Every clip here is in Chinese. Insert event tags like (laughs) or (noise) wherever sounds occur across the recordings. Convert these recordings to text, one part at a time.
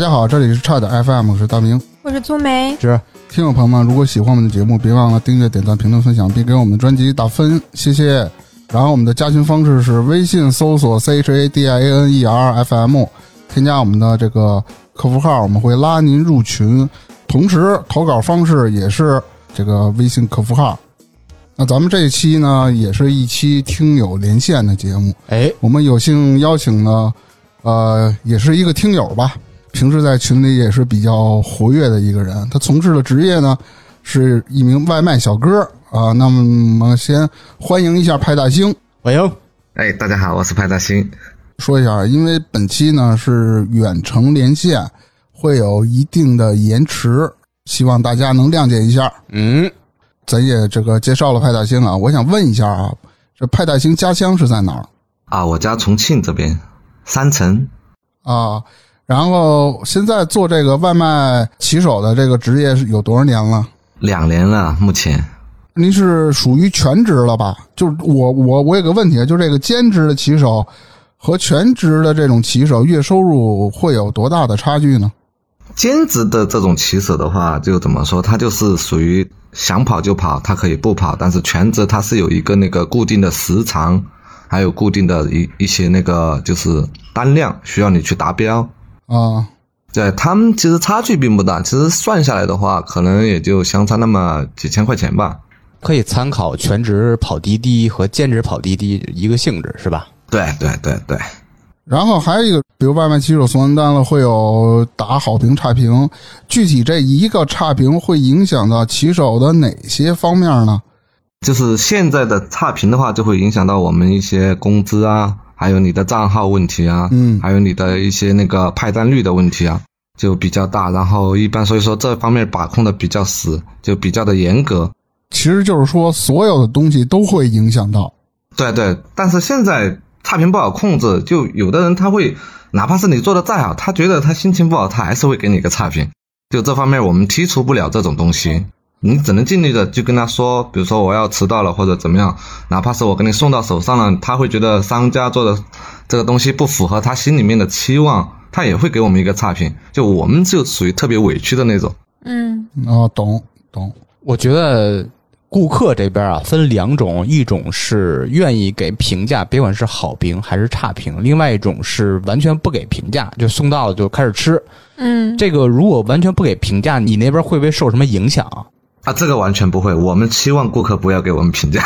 大家好，这里是差点 FM，我是大明。我是粗梅，是听友朋友们，如果喜欢我们的节目，别忘了订阅、点赞、评论、分享，并给我们的专辑打分，谢谢。然后我们的加群方式是微信搜索 C H A D I A N E R F M，添加我们的这个客服号，我们会拉您入群。同时，投稿方式也是这个微信客服号。那咱们这一期呢，也是一期听友连线的节目。哎，我们有幸邀请了，呃，也是一个听友吧，平时在群里也是比较活跃的一个人。他从事的职业呢，是一名外卖小哥啊。那么先欢迎一下派大星，欢迎。哎，大家好，我是派大星。说一下，因为本期呢是远程连线，会有一定的延迟，希望大家能谅解一下。嗯，咱也这个介绍了派大星啊，我想问一下啊，这派大星家乡是在哪儿啊？我家重庆这边，三城啊？然后现在做这个外卖骑手的这个职业是有多少年了？两年了，目前。您是属于全职了吧？就是我我我有个问题，就这个兼职的骑手和全职的这种骑手月收入会有多大的差距呢？兼职的这种骑手的话，就怎么说，他就是属于想跑就跑，他可以不跑。但是全职他是有一个那个固定的时长，还有固定的一一些那个就是单量需要你去达标啊。对他们其实差距并不大，其实算下来的话，可能也就相差那么几千块钱吧。可以参考全职跑滴滴和兼职跑滴滴一个性质，是吧？对对对对。然后还有一个，比如外卖骑手送完单了，会有打好评、差评。具体这一个差评会影响到骑手的哪些方面呢？就是现在的差评的话，就会影响到我们一些工资啊，还有你的账号问题啊，嗯，还有你的一些那个派单率的问题啊，就比较大。然后一般所以说这方面把控的比较死，就比较的严格。其实就是说，所有的东西都会影响到。对对，但是现在差评不好控制，就有的人他会，哪怕是你做的再好，他觉得他心情不好，他还是会给你个差评。就这方面，我们剔除不了这种东西，你只能尽力的就跟他说，比如说我要迟到了或者怎么样，哪怕是我给你送到手上了，他会觉得商家做的这个东西不符合他心里面的期望，他也会给我们一个差评。就我们就属于特别委屈的那种。嗯，哦，懂懂。我觉得。顾客这边啊，分两种，一种是愿意给评价，别管是好评还是差评；另外一种是完全不给评价，就送到了就开始吃。嗯，这个如果完全不给评价，你那边会不会受什么影响啊？啊，这个完全不会，我们期望顾客不要给我们评价。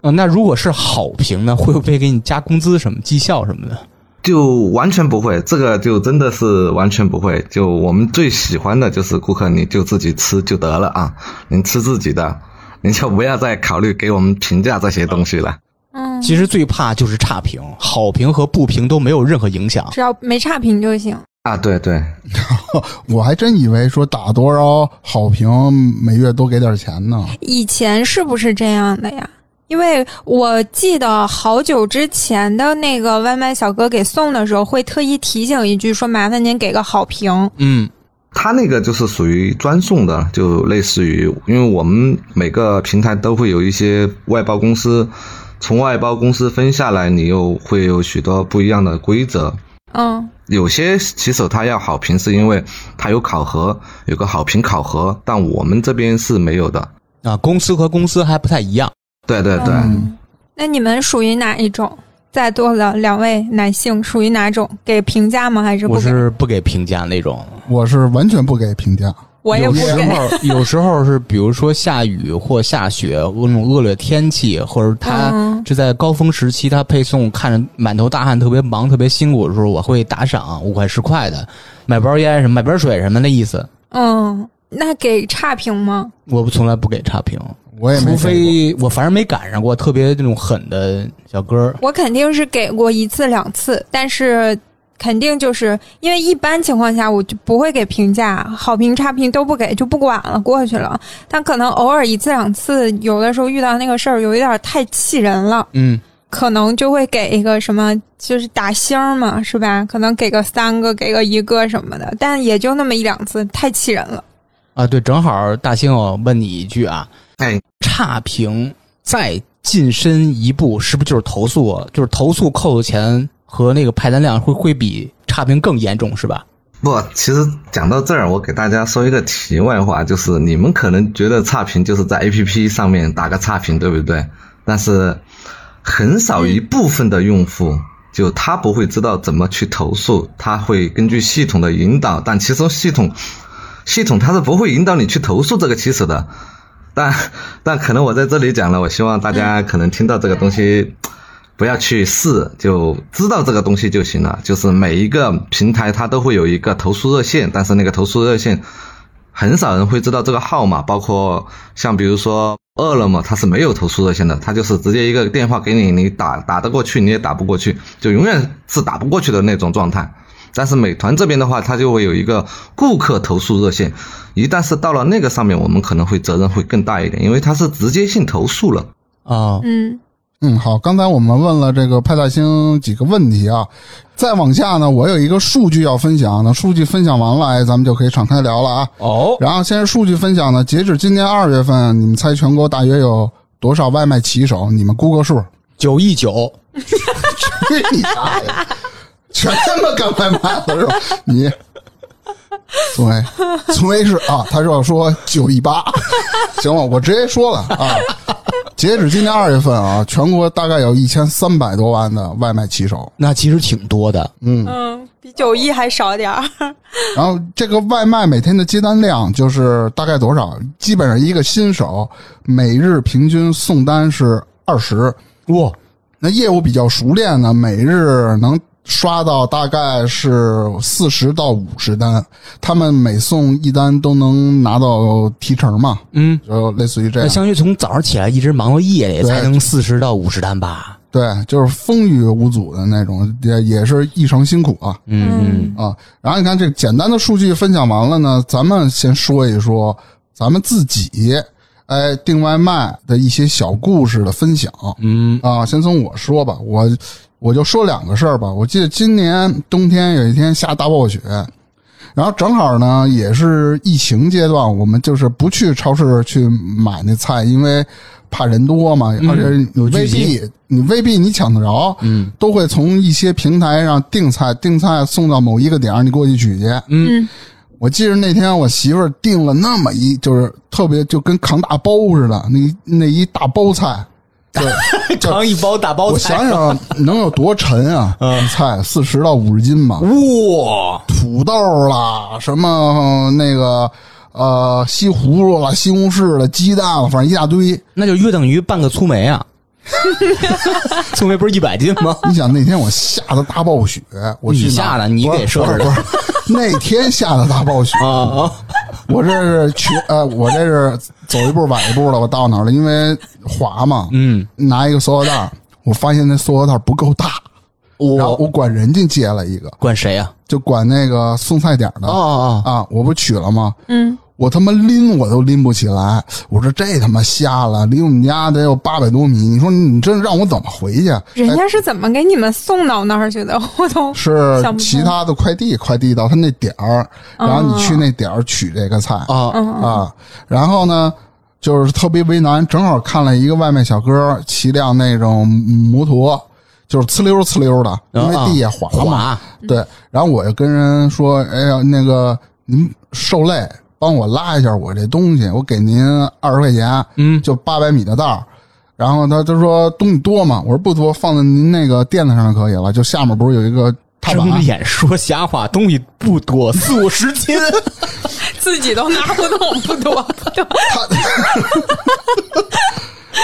呃，(laughs) 那如果是好评呢，会不会给你加工资什么绩效什么的？就完全不会，这个就真的是完全不会。就我们最喜欢的就是顾客，你就自己吃就得了啊，您吃自己的。您就不要再考虑给我们评价这些东西了。嗯，其实最怕就是差评，好评和不评都没有任何影响，只要没差评就行。啊，对对，(laughs) 我还真以为说打多少好评每月多给点钱呢。以前是不是这样的呀？因为我记得好久之前的那个外卖小哥给送的时候，会特意提醒一句，说麻烦您给个好评。嗯。他那个就是属于专送的，就类似于，因为我们每个平台都会有一些外包公司，从外包公司分下来，你又会有许多不一样的规则。嗯，有些骑手他要好评，是因为他有考核，有个好评考核，但我们这边是没有的。啊，公司和公司还不太一样。对对对。那你们属于哪一种？在座的两位男性属于哪种？给评价吗？还是我是不给评价那种？我是完全不给评价。我也不。有时候有时候是，比如说下雨或下雪那种恶劣天气，或者他就在高峰时期，他配送看着满头大汗、特别忙、特别辛苦的时候，我会打赏五块十块的，买包烟什么、买瓶水什么的意思。嗯，那给差评吗？我不从来不给差评。我也除非我反正没赶上过特别那种狠的小哥，我肯定是给过一次两次，但是肯定就是因为一般情况下我就不会给评价，好评差评都不给，就不管了，过去了。但可能偶尔一次两次，有的时候遇到那个事儿有一点太气人了，嗯，可能就会给一个什么，就是打星嘛，是吧？可能给个三个，给个一个什么的，但也就那么一两次，太气人了。啊，对，正好大兴，我问你一句啊。哎，差评再晋升一步，是不是就是投诉？就是投诉扣的钱和那个派单量会会比差评更严重，是吧？不，其实讲到这儿，我给大家说一个题外话，就是你们可能觉得差评就是在 A P P 上面打个差评，对不对？但是很少一部分的用户，就他不会知道怎么去投诉，他会根据系统的引导，但其实系统系统它是不会引导你去投诉这个起始的。但但可能我在这里讲了，我希望大家可能听到这个东西。不要去试，就知道这个东西就行了。就是每一个平台它都会有一个投诉热线，但是那个投诉热线很少人会知道这个号码。包括像比如说饿了么，它是没有投诉热线的，它就是直接一个电话给你，你打打得过去，你也打不过去，就永远是打不过去的那种状态。但是美团这边的话，它就会有一个顾客投诉热线，一旦是到了那个上面，我们可能会责任会更大一点，因为它是直接性投诉了啊。嗯。嗯，好，刚才我们问了这个派大星几个问题啊，再往下呢，我有一个数据要分享，那数据分享完了，哎，咱们就可以敞开聊了啊。哦，然后先是数据分享呢，截止今年二月份，你们猜全国大约有多少外卖骑手？你们估个数。九亿九。(laughs) 去你大爷！全他妈干外卖了是吧？你，(laughs) 宋威，宋威是啊，他是要说九一八，(laughs) 行了，我直接说了啊。截止今年二月份啊，全国大概有一千三百多万的外卖骑手，那其实挺多的。嗯嗯，比九一还少点儿。(laughs) 然后这个外卖每天的接单量就是大概多少？基本上一个新手每日平均送单是二十。哇，那业务比较熟练呢，每日能。刷到大概是四十到五十单，他们每送一单都能拿到提成嘛？嗯，就类似于这样。相当于从早上起来一直忙到夜里才能四十到五十单吧？对，就是风雨无阻的那种，也也是异常辛苦啊。嗯啊，然后你看这简单的数据分享完了呢，咱们先说一说咱们自己哎订外卖的一些小故事的分享。嗯啊，先从我说吧，我。我就说两个事儿吧。我记得今年冬天有一天下大暴雪，然后正好呢也是疫情阶段，我们就是不去超市去买那菜，因为怕人多嘛，而且有未必你未必你抢得着，嗯，都会从一些平台上订菜，订菜送到某一个点儿，你过去取去。嗯，我记得那天我媳妇儿订了那么一，就是特别就跟扛大包似的，那那一大包菜。对，扛一包大包菜，我想想能有多沉啊？嗯 (laughs) 菜四十到五十斤吧。哇，土豆啦，什么那个呃西葫芦啦、西红柿了、鸡蛋了，反正一大堆。那就约等于半个粗梅啊！粗梅不是一百斤吗？你想那天我下的大暴雪，我你下的，你给说说。那天下的大暴雪啊！(laughs) 我这是去呃，我这是走一步晚一步了。我到哪了？因为滑嘛。嗯。拿一个塑料袋，我发现那塑料袋不够大，然后我管人家借了一个。管谁呀？就管那个送菜点的。啊啊啊！我不取了吗？嗯。我他妈拎我都拎不起来，我说这他妈瞎了，离我们家得有八百多米，你说你这让我怎么回去？人家是怎么给你们送到那儿去的？我都是其他的快递快递到他那点儿，然后你去那点儿取这个菜。啊。啊，然后呢就是特别为难，正好看了一个外卖小哥骑辆那种摩托，就是呲溜呲溜的，因为地也滑嘛，对，然后我就跟人说，哎呀，那个您受累。帮我拉一下我这东西，我给您二十块钱，嗯，就八百米的道然后他他说东西多吗？我说不多，放在您那个垫子上就可以了。就下面不是有一个踏板？睁眼说瞎话，东西不多，四五十斤，(laughs) 自己都拿不动，不多不多。(laughs)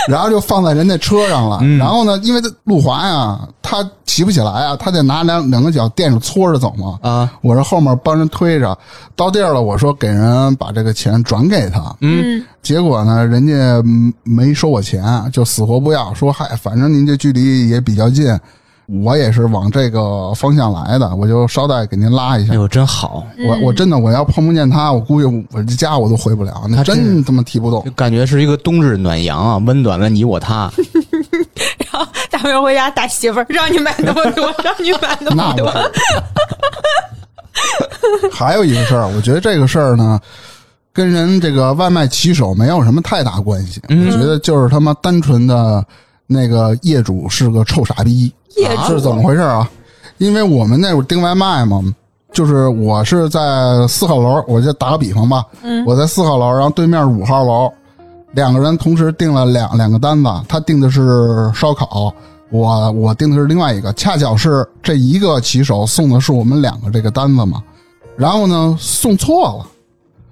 然后就放在人家车上了。然后呢，因为他路滑呀，他骑不起来啊，他得拿两两个脚垫着搓着走嘛。啊，我这后面帮人推着，到地儿了，我说给人把这个钱转给他。嗯，结果呢，人家没收我钱，就死活不要，说嗨，反正您这距离也比较近。我也是往这个方向来的，我就捎带给您拉一下。哎呦，真好！我我真的我要碰不见他，我估计我这家我都回不了。那真他妈提不动，感觉是一个冬日暖阳啊，温暖了你我他。(laughs) 然后大明回家打媳妇儿，让你买那么多，让你买那么多。还有一个事儿，我觉得这个事儿呢，跟人这个外卖骑手没有什么太大关系。我觉得就是他妈单纯的。那个业主是个臭傻逼，业主？是怎么回事啊？因为我们那会儿订外卖嘛，就是我是在四号楼，我就打个比方吧，嗯。我在四号楼，然后对面五号楼，两个人同时订了两两个单子，他订的是烧烤，我我订的是另外一个，恰巧是这一个骑手送的是我们两个这个单子嘛，然后呢送错了，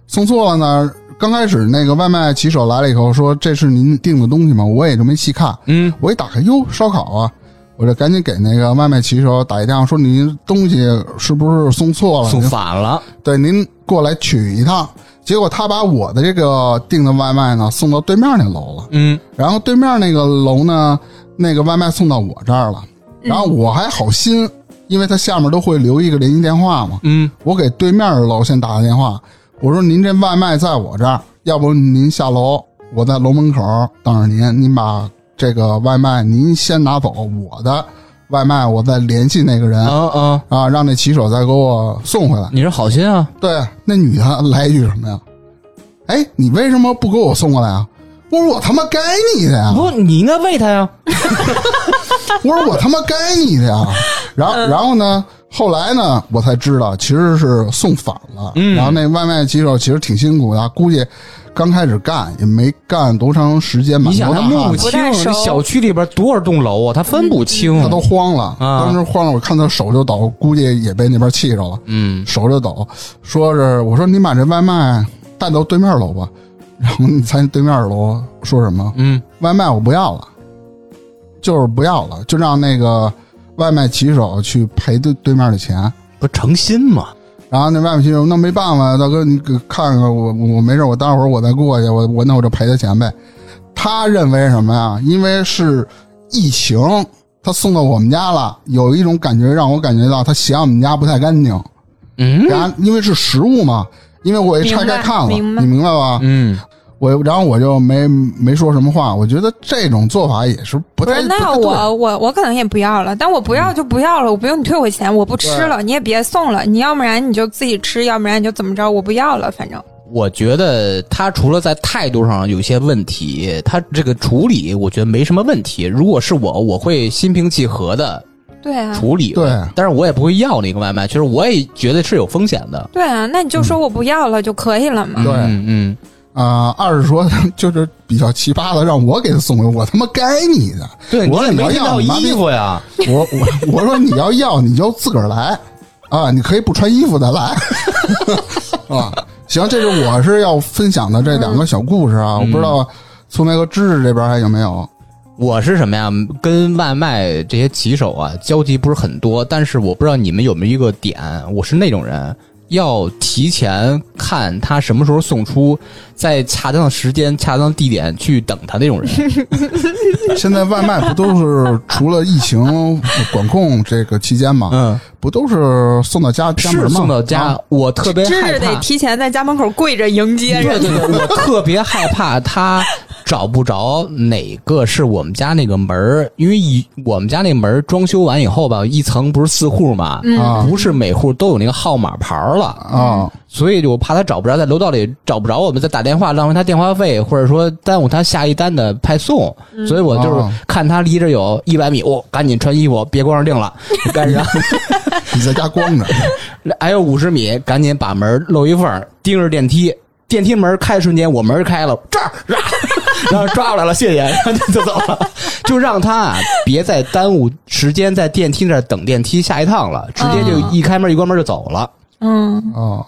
送错了呢，刚开始那个外卖骑手来了以后说这是您订的东西吗？我也就没细看，嗯，我一打开哟烧烤啊。我就赶紧给那个外卖骑手打一电话，说您东西是不是送错了？送反了，对，您过来取一趟。结果他把我的这个订的外卖呢送到对面那楼了，嗯，然后对面那个楼呢，那个外卖送到我这儿了，然后我还好心，因为他下面都会留一个联系电话嘛，嗯，我给对面的楼先打个电话，我说您这外卖在我这儿，要不您下楼，我在楼门口等着您，您把这个外卖您先拿走，我的外卖我再联系那个人啊啊，啊，让那骑手再给我送回来。你是好心啊，对，那女的来一句什么呀？哎，你为什么不给我送过来啊？我说我他妈该你的呀！不，你应该喂他呀，(laughs) 我说我他妈该你的呀！然后，然后呢？后来呢？我才知道其实是送反了。嗯然后那外卖骑手其实挺辛苦的，估计刚开始干也没干多长时间，吧你想他摸不清，小区里边多少栋楼啊，他分不清，他都慌了。啊当时慌了，我看他手就抖，估计也被那边气着了。嗯，手就抖，说是我说你把这外卖带到对面楼吧，(laughs) 然后你猜对面楼说什么？嗯，外卖我不要了，就是不要了，就让那个外卖骑手去赔对对面的钱。不诚心嘛，然后那外卖骑手那没办法，大哥你给看看我我没事，我待会儿我再过去，我我那我就赔他钱呗。他认为什么呀？因为是疫情，他送到我们家了，有一种感觉让我感觉到他嫌我们家不太干净。嗯然后因为是食物嘛，因为我也拆开看了，明白你明白吧？嗯，我然后我就没没说什么话，我觉得这种做法也是不太不是，那我我我可能也不要了，但我不要就不要了，我不用你退我钱，我不吃了，你也别送了，你要不然你就自己吃，要不然你就怎么着，我不要了，反正。我觉得他除了在态度上有些问题，他这个处理我觉得没什么问题。如果是我，我会心平气和的对啊，处理，对。但是我也不会要那个外卖，其实我也觉得是有风险的。对啊，那你就说我不要了就可以了嘛。对。嗯嗯，啊、二是说就是比较奇葩的，让我给他送回，我他妈该你的。对，我说你要衣服呀，我我我说你要要你就自个儿来啊，你可以不穿衣服的来 (laughs) 啊。行，这是我是要分享的这两个小故事啊，我不知道从那个知识这边还有没有。我是什么呀？跟外卖这些骑手啊交集不是很多，但是我不知道你们有没有一个点，我是那种人。要提前看他什么时候送出，在恰当的时间、恰当地点去等他那种人。(laughs) 现在外卖不都是除了疫情管控这个期间嘛，嗯，不都是送到家家门吗？送到家，啊我特别害怕。芝得提前在家门口跪着迎接对人。对对，我特别害怕他找不着哪个是我们家那个门儿，因为一我们家那门儿装修完以后吧，一层不是四户嘛，啊不是每户都有那个号码牌儿了。啊所以我怕他找不着，在楼道里找不着我们，再打电话浪费他电话费，或者说耽误他下一单的派送。所以我就是哦看他离着有一百米，我、赶紧穿衣服，别光着腚了，(laughs) 赶紧。(laughs) 你在家光着，还有五十米，赶紧把门露一缝儿，盯着电梯。电梯门开的瞬间，我门开了，这儿，啊然后抓过来了，谢谢，然后就走了。就让他啊，别再耽误时间在电梯那儿等电梯下一趟了，直接就一开门一关门就走了。嗯，哦，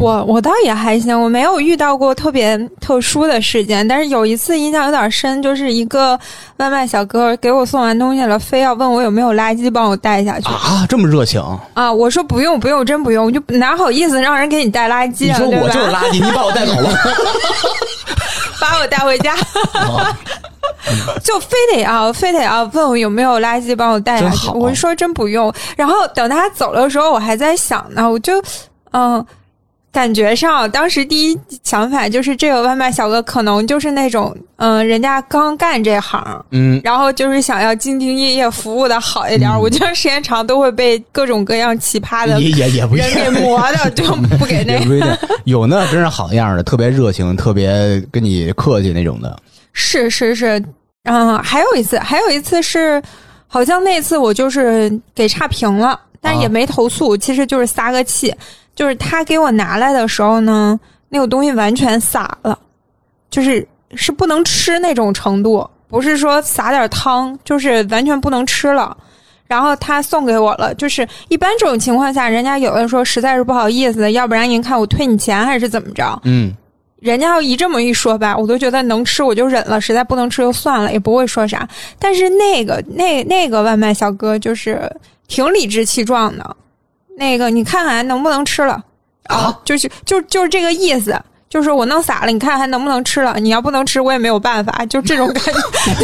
我我倒也还行，我没有遇到过特别特殊的事件，但是有一次印象有点深，就是一个外卖小哥给我送完东西了，非要问我有没有垃圾帮我带下去啊，这么热情！啊我说不用不用，真不用，我就哪好意思让人给你带垃圾啊？你说我就是垃圾，你把我带走了。(laughs) 把我带回家，就非得要非得要问我有没有垃圾帮我带下去。我说真不用。然后等他走的时候，我还在想呢，我就嗯。感觉上，当时第一想法就是这个外卖小哥可能就是那种，嗯、人家刚干这行，嗯，然后就是想要兢兢业业服务的好一点。我觉得时间长都会被各种各样奇葩的也也也不一人给。磨的，就不给那也不一定，有那真是好样的，特别热情，特别跟你客气那种的。是是是，嗯，还有一次，还有一次是，好像那次我就是给差评了，但是也没投诉，其实就是撒个气。就是他给我拿来的时候呢，那个东西完全洒了，就是是不能吃那种程度，不是说撒点汤，就是完全不能吃了。然后他送给我了，就是一般这种情况下，人家有的说实在是不好意思，要不然您看我退你钱还是怎么着？嗯，人家要一这么一说吧，我都觉得能吃我就忍了，实在不能吃就算了，也不会说啥。但是那个那那个外卖小哥就是挺理直气壮的，那个你看看能不能吃了啊？就是就就是这个意思。就是我弄洒了，你看还能不能吃了？你要不能吃，我也没有办法，就这种感觉。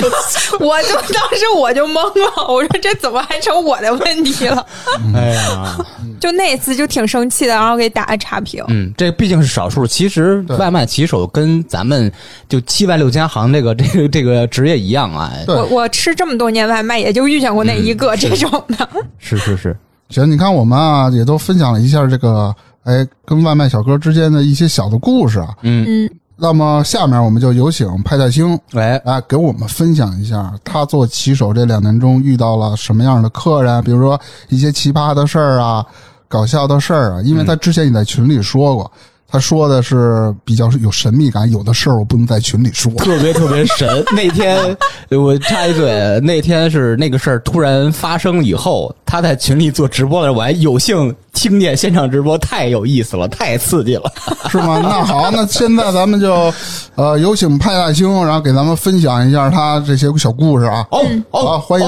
(laughs) (laughs) 我就当时我就懵了，我说这怎么还成我的问题了？哎呀，(laughs) 就那次就挺生气的，然后给打了差评。嗯，这毕竟是少数。其实外卖骑手跟咱们就七万六千行这个这个这个职业一样啊。我我吃这么多年外卖，也就遇见过那一个这种的。是是是，行，你看我们啊，也都分享了一下这个。哎，跟外卖小哥之间的一些小的故事啊，嗯嗯，那么下面我们就有请派大星，来啊，给我们分享一下他做骑手这两年中遇到了什么样的客人，比如说一些奇葩的事儿啊，搞笑的事儿啊，因为他之前也在群里说过。他说的是比较有神秘感，有的事儿我不能在群里说，特别特别神。(laughs) 那天我插一嘴，那天是那个事儿突然发生以后，他在群里做直播的时候，我还有幸听见现场直播，太有意思了，太刺激了，(laughs) 是吗？那好，那现在咱们就呃有请派大星，然后给咱们分享一下他这些小故事啊。哦，好，欢迎。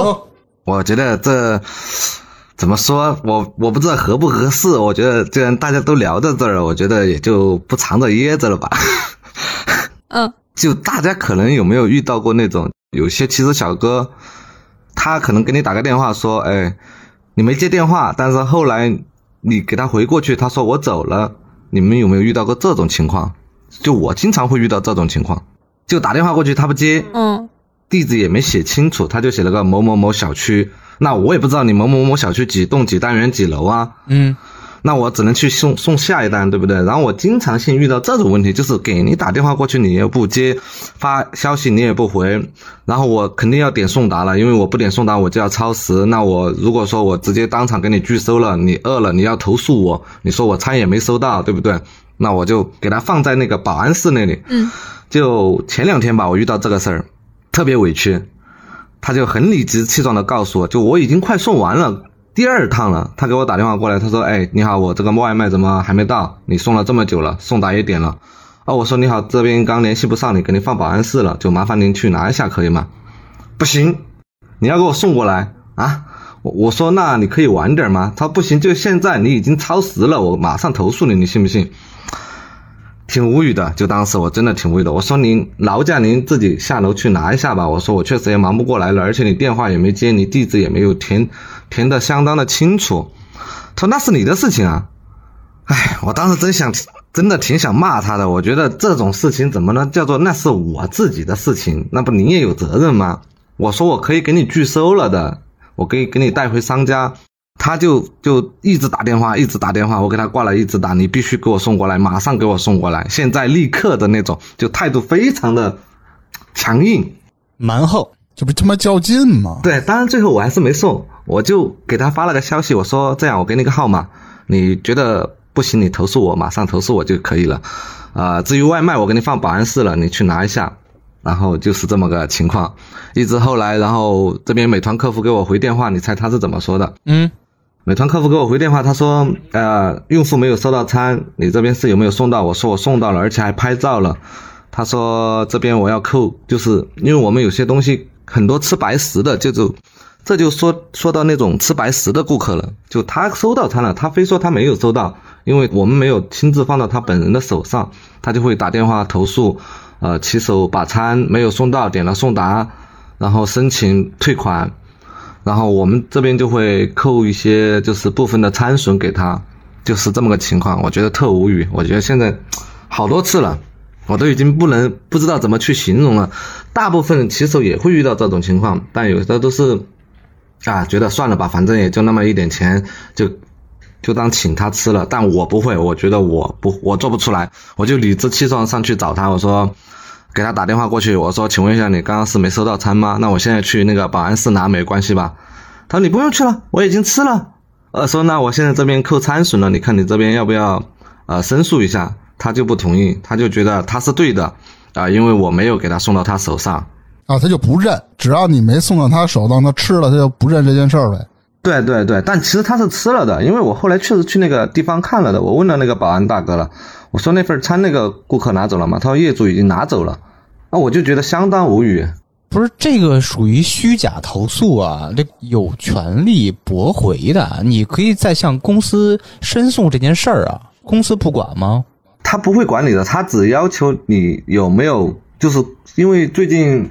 我觉得这。怎么说？我我不知道合不合适。我觉得既然大家都聊到这儿，我觉得也就不藏着掖着了吧。嗯，(laughs) 就大家可能有没有遇到过那种有些骑手小哥，他可能给你打个电话说，哎，你没接电话，但是后来你给他回过去，他说我走了。你们有没有遇到过这种情况？就我经常会遇到这种情况，就打电话过去他不接，嗯，地址也没写清楚，他就写了个某某某小区。那我也不知道你某某某小区几栋几单元几楼啊？嗯，那我只能去送送下一单，对不对？然后我经常性遇到这种问题，就是给你打电话过去你也不接，发消息你也不回，然后我肯定要点送达了，因为我不点送达我就要超时。那我如果说我直接当场给你拒收了，你饿了你要投诉我，你说我餐也没收到，对不对？那我就给他放在那个保安室那里。嗯，就前两天吧，我遇到这个事儿，特别委屈。他就很理直气壮的告诉我，就我已经快送完了第二趟了。他给我打电话过来，他说：“哎，你好，我这个外卖怎么还没到？你送了这么久了，送达也点了。”哦，我说你好，这边刚联系不上你，给您放保安室了，就麻烦您去拿一下，可以吗？不行，你要给我送过来啊！我我说那你可以晚点吗？他说不行，就现在，你已经超时了，我马上投诉你，你信不信？挺无语的，就当时我真的挺无语的。我说您劳驾您自己下楼去拿一下吧。我说我确实也忙不过来了，而且你电话也没接，你地址也没有填填的相当的清楚。他说那是你的事情啊。哎，我当时真想，真的挺想骂他的。我觉得这种事情怎么能叫做那是我自己的事情？那不您也有责任吗？我说我可以给你拒收了的，我可以给你带回商家。他就就一直打电话，一直打电话，我给他挂了，一直打，你必须给我送过来，马上给我送过来，现在立刻的那种，就态度非常的强硬、蛮横，这不他妈较劲吗？对，当然最后我还是没送，我就给他发了个消息，我说这样，我给你个号码，你觉得不行，你投诉我，马上投诉我就可以了。啊，至于外卖，我给你放保安室了，你去拿一下。然后就是这么个情况，一直后来，然后这边美团客服给我回电话，你猜他是怎么说的？嗯。美团客服给我回电话，他说：“呃，用户没有收到餐，你这边是有没有送到？”我说：“我送到了，而且还拍照了。”他说：“这边我要扣，就是因为我们有些东西很多吃白食的，就就这就说说到那种吃白食的顾客了。就他收到餐了，他非说他没有收到，因为我们没有亲自放到他本人的手上，他就会打电话投诉，呃，骑手把餐没有送到，点了送达，然后申请退款。”然后我们这边就会扣一些，就是部分的餐损给他，就是这么个情况。我觉得特无语。我觉得现在好多次了，我都已经不能不知道怎么去形容了。大部分骑手也会遇到这种情况，但有的都是啊，觉得算了吧，反正也就那么一点钱，就就当请他吃了。但我不会，我觉得我不我做不出来，我就理直气壮上去找他，我说。给他打电话过去，我说：“请问一下，你刚刚是没收到餐吗？那我现在去那个保安室拿没关系吧？”他说：“你不用去了，我已经吃了。”呃，说那我现在这边扣餐损了，你看你这边要不要呃申诉一下？他就不同意，他就觉得他是对的啊，因为我没有给他送到他手上啊，他就不认，只要你没送到他手上，他吃了他就不认这件事儿呗。对对对，但其实他是吃了的，因为我后来确实去那个地方看了的，我问了那个保安大哥了，我说那份餐那个顾客拿走了吗？他说业主已经拿走了，那我就觉得相当无语。不是这个属于虚假投诉啊，这有权利驳回的，你可以再向公司申诉这件事儿啊，公司不管吗？他不会管你的，他只要求你有没有，就是因为最近，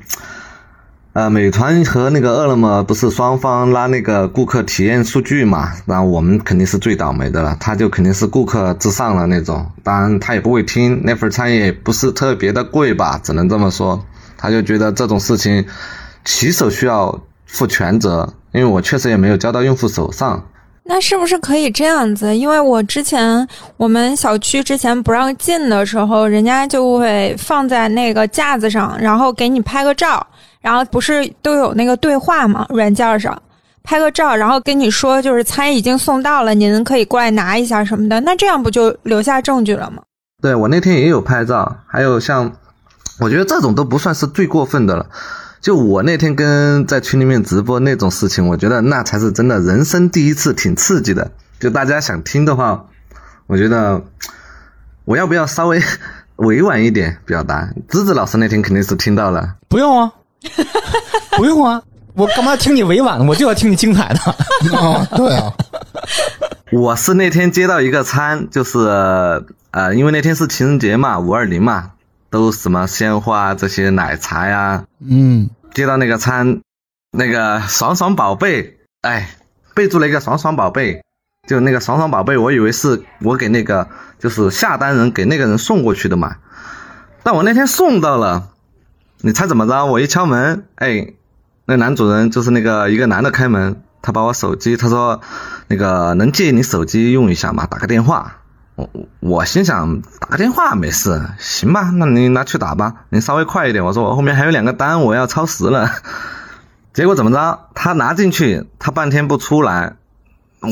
呃，美团和那个饿了么不是双方拉那个顾客体验数据嘛，然后我们肯定是最倒霉的了，他就肯定是顾客至上了那种，当然他也不会听，那份餐也不是特别的贵吧，只能这么说，他就觉得这种事情骑手需要负全责，因为我确实也没有交到用户手上。那是不是可以这样子？因为我之前我们小区之前不让进的时候，人家就会放在那个架子上，然后给你拍个照，然后不是都有那个对话吗？软件上拍个照，然后跟你说就是餐已经送到了，您可以过来拿一下什么的。那这样不就留下证据了吗？对我那天也有拍照，还有像，我觉得这种都不算是最过分的了。就我那天跟在群里面直播那种事情，我觉得那才是真的人生第一次，挺刺激的。就大家想听的话，我觉得我要不要稍微委婉一点表达？芝芝老师那天肯定是听到了，不用啊，(laughs) 不用啊，我干嘛听你委婉的？我就要听你精彩的。(laughs) 啊，对啊，我是那天接到一个餐，就是呃，因为那天是情人节嘛，五二零嘛。都什么鲜花这些奶茶呀？嗯，接到那个餐，那个爽爽宝贝，哎，备注了一个爽爽宝贝，就那个爽爽宝贝，我以为是我给那个就是下单人给那个人送过去的嘛。但我那天送到了，你猜怎么着？我一敲门，哎，那男主人就是那个一个男的开门，他把我手机，他说那个能借你手机用一下吗？打个电话。我我心想打个电话没事，行吧，那你拿去打吧，你稍微快一点。我说我后面还有两个单，我要超时了。结果怎么着？他拿进去，他半天不出来。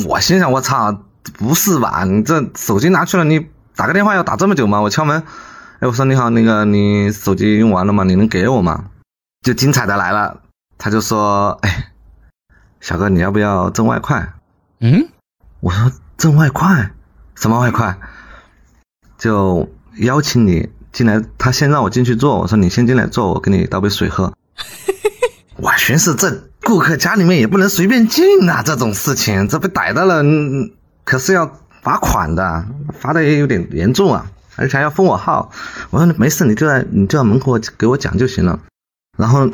我心想我操，不是吧？你这手机拿去了，你打个电话要打这么久吗？我敲门，哎，我说你好，那个你手机用完了吗？你能给我吗？就精彩的来了，他就说，哎，小哥你要不要挣外快？嗯，我说挣外快。什么外快？就邀请你进来，他先让我进去坐。我说你先进来坐，我给你倒杯水喝。(laughs) 我寻思这顾客家里面也不能随便进啊，这种事情这被逮到了，可是要罚款的，罚的也有点严重啊，而且还要封我号。我说没事，你就在你就在门口给我讲就行了。然后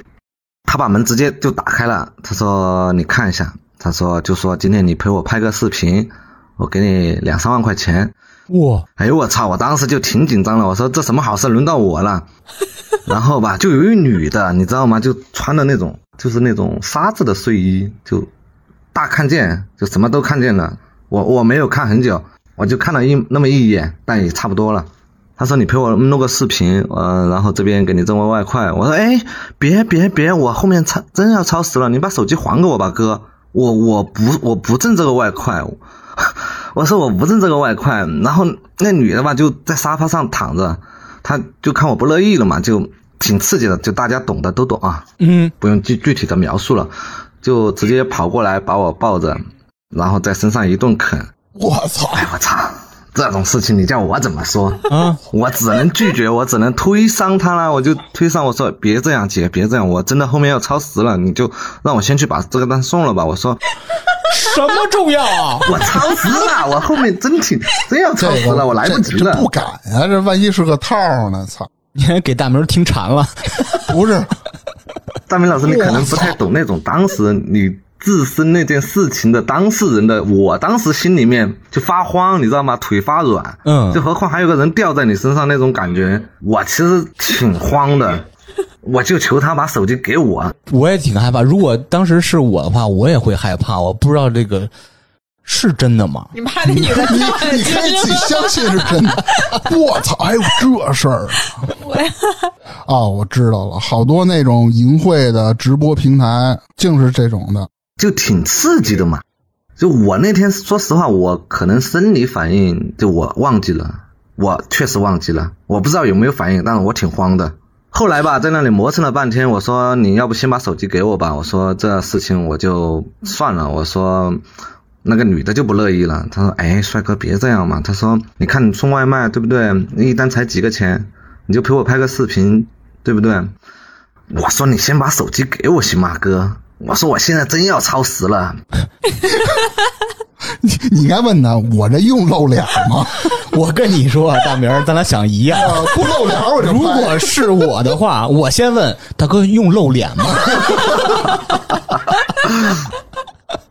他把门直接就打开了，他说你看一下，他说就说今天你陪我拍个视频。我给你两三万块钱，哇！哎呦我操！我当时就挺紧张了，我说这什么好事轮到我了。(laughs) 然后吧，就有一女的，你知道吗？就穿的那种，就是那种纱质的睡衣，就大看见，就什么都看见了。我我没有看很久，我就看了一那么一眼，但也差不多了。他说你陪我弄个视频，呃，然后这边给你挣个外快。我说哎，别别别，我后面超真要超时了，你把手机还给我吧，哥，我我不我不挣这个外快。(laughs) 我说我不挣这个外快，然后那女的吧就在沙发上躺着，她就看我不乐意了嘛，就挺刺激的，就大家懂的都懂啊，嗯，不用具具体的描述了，就直接跑过来把我抱着，然后在身上一顿啃，我操，哎我操，这种事情你叫我怎么说啊？我只能拒绝，我只能推搡他了，我就推搡我说别这样姐，别这样，我真的后面要超时了，你就让我先去把这个单送了吧，我说。什么重要啊？我超时了，我后面真挺真要超时了，我来不及了。不敢啊，这万一是个套呢？操！你还给大明听馋了？不是，大明老师，你可能不太懂那种当时你自身那件事情的当事人的，我当时心里面就发慌，你知道吗？腿发软。嗯。就何况还有个人掉在你身上那种感觉，我其实挺慌的。(laughs) 我就求他把手机给我，我也挺害怕。如果当时是我的话，我也会害怕。我不知道这个是真的吗？你怕那女的你你可以自己相信是真的。(laughs) 我操，还有这事儿？我 (laughs) 啊，我知道了，好多那种淫秽的直播平台，竟是这种的，就挺刺激的嘛。就我那天说实话，我可能生理反应就我忘记了，我确实忘记了，我不知道有没有反应，但是我挺慌的。后来吧，在那里磨蹭了半天，我说你要不先把手机给我吧，我说这事情我就算了，我说那个女的就不乐意了，她说哎，帅哥别这样嘛，她说你看你送外卖对不对？一单才几个钱，你就陪我拍个视频对不对？我说你先把手机给我行吗，哥？我说我现在真要超时了。(laughs) 你你应该问他，我这用露脸吗？(laughs) 我跟你说，大明儿，咱俩想一样。(laughs) 不露脸我就如果是我的话，我先问大哥用露脸吗？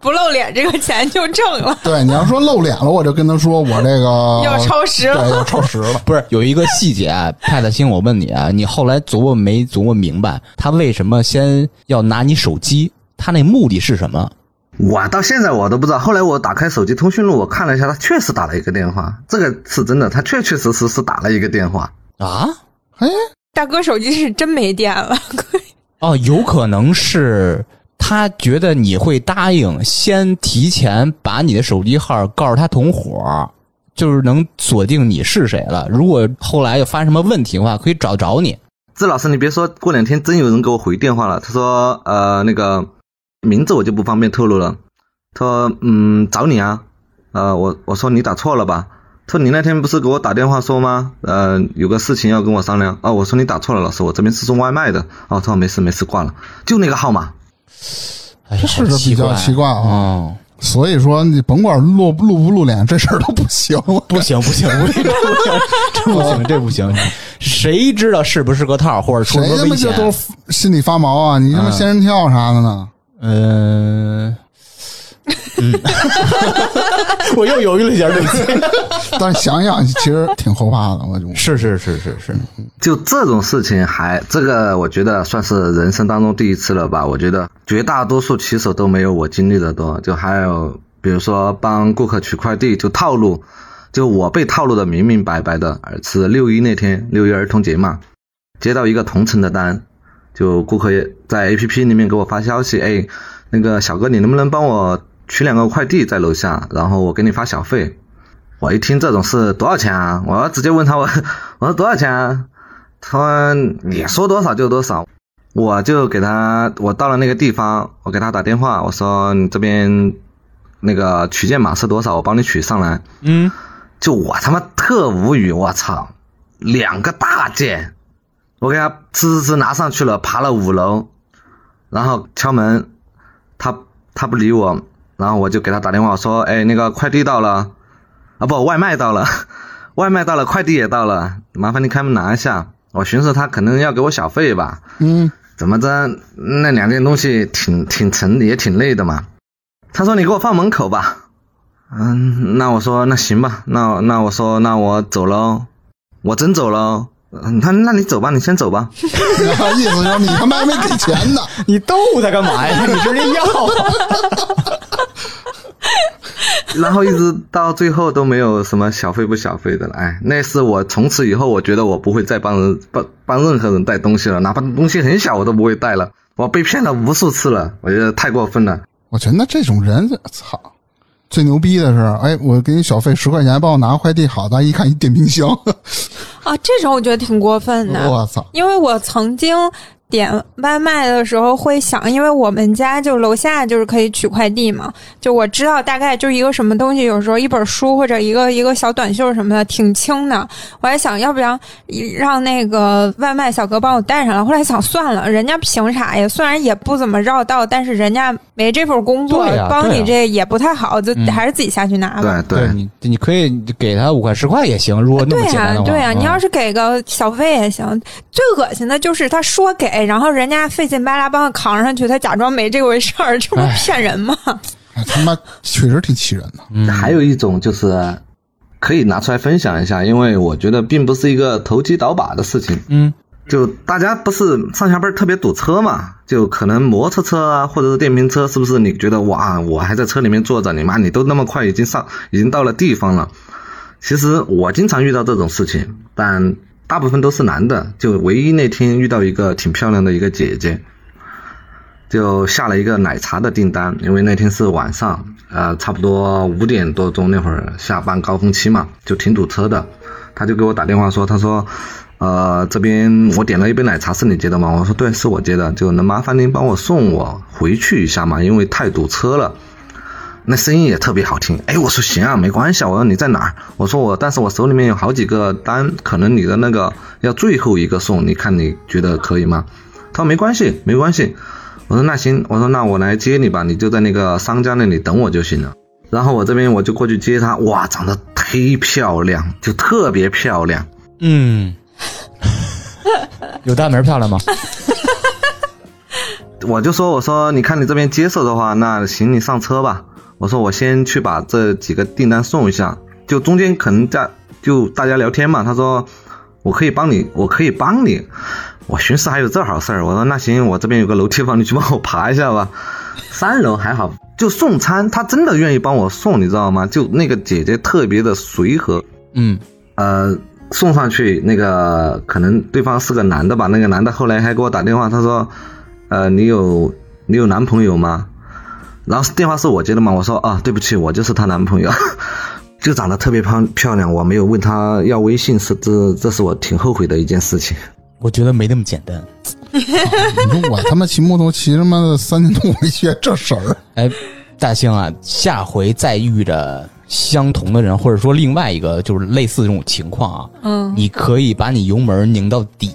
不露脸，这个钱就挣了。(laughs) 对，你要说露脸了，我就跟他说我这个 (laughs) 要超时了对，要超时了。(laughs) 不是有一个细节啊，派大星，我问你啊，你后来琢磨没琢磨明白，他为什么先要拿你手机？他那目的是什么？我到现在我都不知道。后来我打开手机通讯录，我看了一下，他确实打了一个电话，这个是真的，他确确实实是打了一个电话。啊？哎，大哥手机是真没电了，哦，有可能是他觉得你会答应，先提前把你的手机号告诉他同伙，就是能锁定你是谁了。如果后来又发生什么问题的话，可以找找你。志老师，你别说，过两天真有人给我回电话了，他说，呃，那个名字我就不方便透露了。他说，嗯，找你啊，呃，我我说你打错了吧？他说你那天不是给我打电话说吗？呃，有个事情要跟我商量。哦，我说你打错了，老师，我这边是送外卖的。哦，他说没事没事，挂了，就那个号码。哎呀这是好比较奇怪啊哦所以说你甭管露露不露脸，(laughs) 这事儿都不行。不行不行不行，这不行这不行，谁知道是不是个套，或者出什么危险？妈这都心里发毛啊？你他妈仙人跳啥的呢？嗯嗯，(laughs) 我又犹豫了一下，对不起。但是想想，其实挺后怕的。我就是是是是是，就这种事情还这个，我觉得算是人生当中第一次了吧。我觉得绝大多数骑手都没有我经历的多。就还有比如说帮顾客取快递，就套路，就我被套路的明明白白的。是六一那天，六一儿童节嘛，接到一个同城的单，就顾客也在 A P P 里面给我发消息，哎，那个小哥，你能不能帮我取两个快递在楼下，然后我给你发小费。我一听这种事多少钱啊？我要直接问他我 (laughs) 我说多少钱啊？他说你说多少就多少，我就给他我到了那个地方，我给他打电话，我说你这边那个取件码是多少，我帮你取上来。嗯，就我他妈特无语，我操，两个大件，我给他呲呲呲拿上去了，爬了五楼，然后敲门，他他不理我，然后我就给他打电话我说，哎，那个快递到了，啊不，外卖到了，(laughs) 外卖到了，快递也到了，麻烦你开门拿一下。我寻思他可能要给我小费吧，嗯，怎么着那两件东西挺挺沉也挺累的嘛。他说你给我放门口吧。嗯，那我说那行吧，那那我说那我走喽，我真走喽。嗯他那你走吧，你先走吧。然后意思就是你他妈还没给钱呢。(laughs) 你逗他干嘛呀？你直接要啊！(laughs) (laughs) 然后一直到最后都没有什么小费不小费的了。哎，那是我从此以后，我觉得我不会再帮人帮帮任何人带东西了，哪怕东西很小我都不会带了。我被骗了无数次了，我觉得太过分了。我觉得那这种人，操，最牛逼的是，哎，我给你小费十块钱，帮我拿个快递，好的，一看一电冰箱，啊，这种我觉得挺过分的。(laughs) 我操，因为我曾经点外卖的时候会想，因为我们家就楼下就是可以取快递嘛，就我知道大概就是一个什么东西，有时候一本书或者一个一个小短袖什么的挺轻的，我还想要不然让那个外卖小哥帮我带上来，后来想算了，人家凭啥呀？虽然也不怎么绕道，但是人家没这份工作，帮你这也不太好，就嗯还是自己下去拿吧。对对，你你可以给他五块十块也行，如果那么对呀、简单的话。对呀、嗯你要是给个小费也行。最恶心的就是他说给，然后人家费劲巴拉帮他扛上去，他假装没这回事儿，这不是骗人吗？哎他妈确实挺气人的。嗯还有一种就是可以拿出来分享一下，因为我觉得并不是一个投机倒把的事情。嗯就大家不是上下班特别堵车嘛，就可能摩托车啊，或者是电瓶车，是不是？你觉得哇，我还在车里面坐着，你妈你都那么快已经上，已经到了地方了。其实我经常遇到这种事情，但大部分都是男的。就唯一那天遇到一个挺漂亮的一个姐姐，就下了一个奶茶的订单，因为那天是晚上，呃，差不多五点多钟那会儿下班高峰期嘛，就挺堵车的。他就给我打电话说，他说，呃，这边我点了一杯奶茶，是你接的吗？我说对，是我接的，就能麻烦您帮我送我回去一下吗？因为太堵车了。那声音也特别好听，哎，我说行啊，没关系啊。我说你在哪儿？我说我，但是我手里面有好几个单，可能你的那个要最后一个送，你看你觉得可以吗？他说没关系，没关系。我说那行，我说那我来接你吧，你就在那个商家那里等我就行了。然后我这边我就过去接她，哇，长得忒漂亮，就特别漂亮。嗯，(laughs) 有大门漂亮吗？(laughs) 我就说，我说你看你这边接受的话，那行，你上车吧。我说我先去把这几个订单送一下，就中间可能在就大家聊天嘛。他说我可以帮你，我可以帮你。我寻思还有这好事儿，我说那行，我这边有个楼梯房，你去帮我爬一下吧。(laughs) 三楼还好，就送餐，他真的愿意帮我送，你知道吗？就那个姐姐特别的随和，嗯，呃，送上去那个可能对方是个男的吧，那个男的后来还给我打电话，他说，呃，你有你有男朋友吗？然后电话是我接的嘛，我说啊，对不起，我就是她男朋友，就 (laughs) 长得特别漂漂亮，我没有问她要微信，是这这是我挺后悔的一件事情。我觉得没那么简单。(laughs) 你说我他妈骑摩托骑他妈的三千多没学这事儿，(laughs) 哎，大兴啊，下回再遇着相同的人，或者说另外一个就是类似这种情况啊，嗯，你可以把你油门拧到底，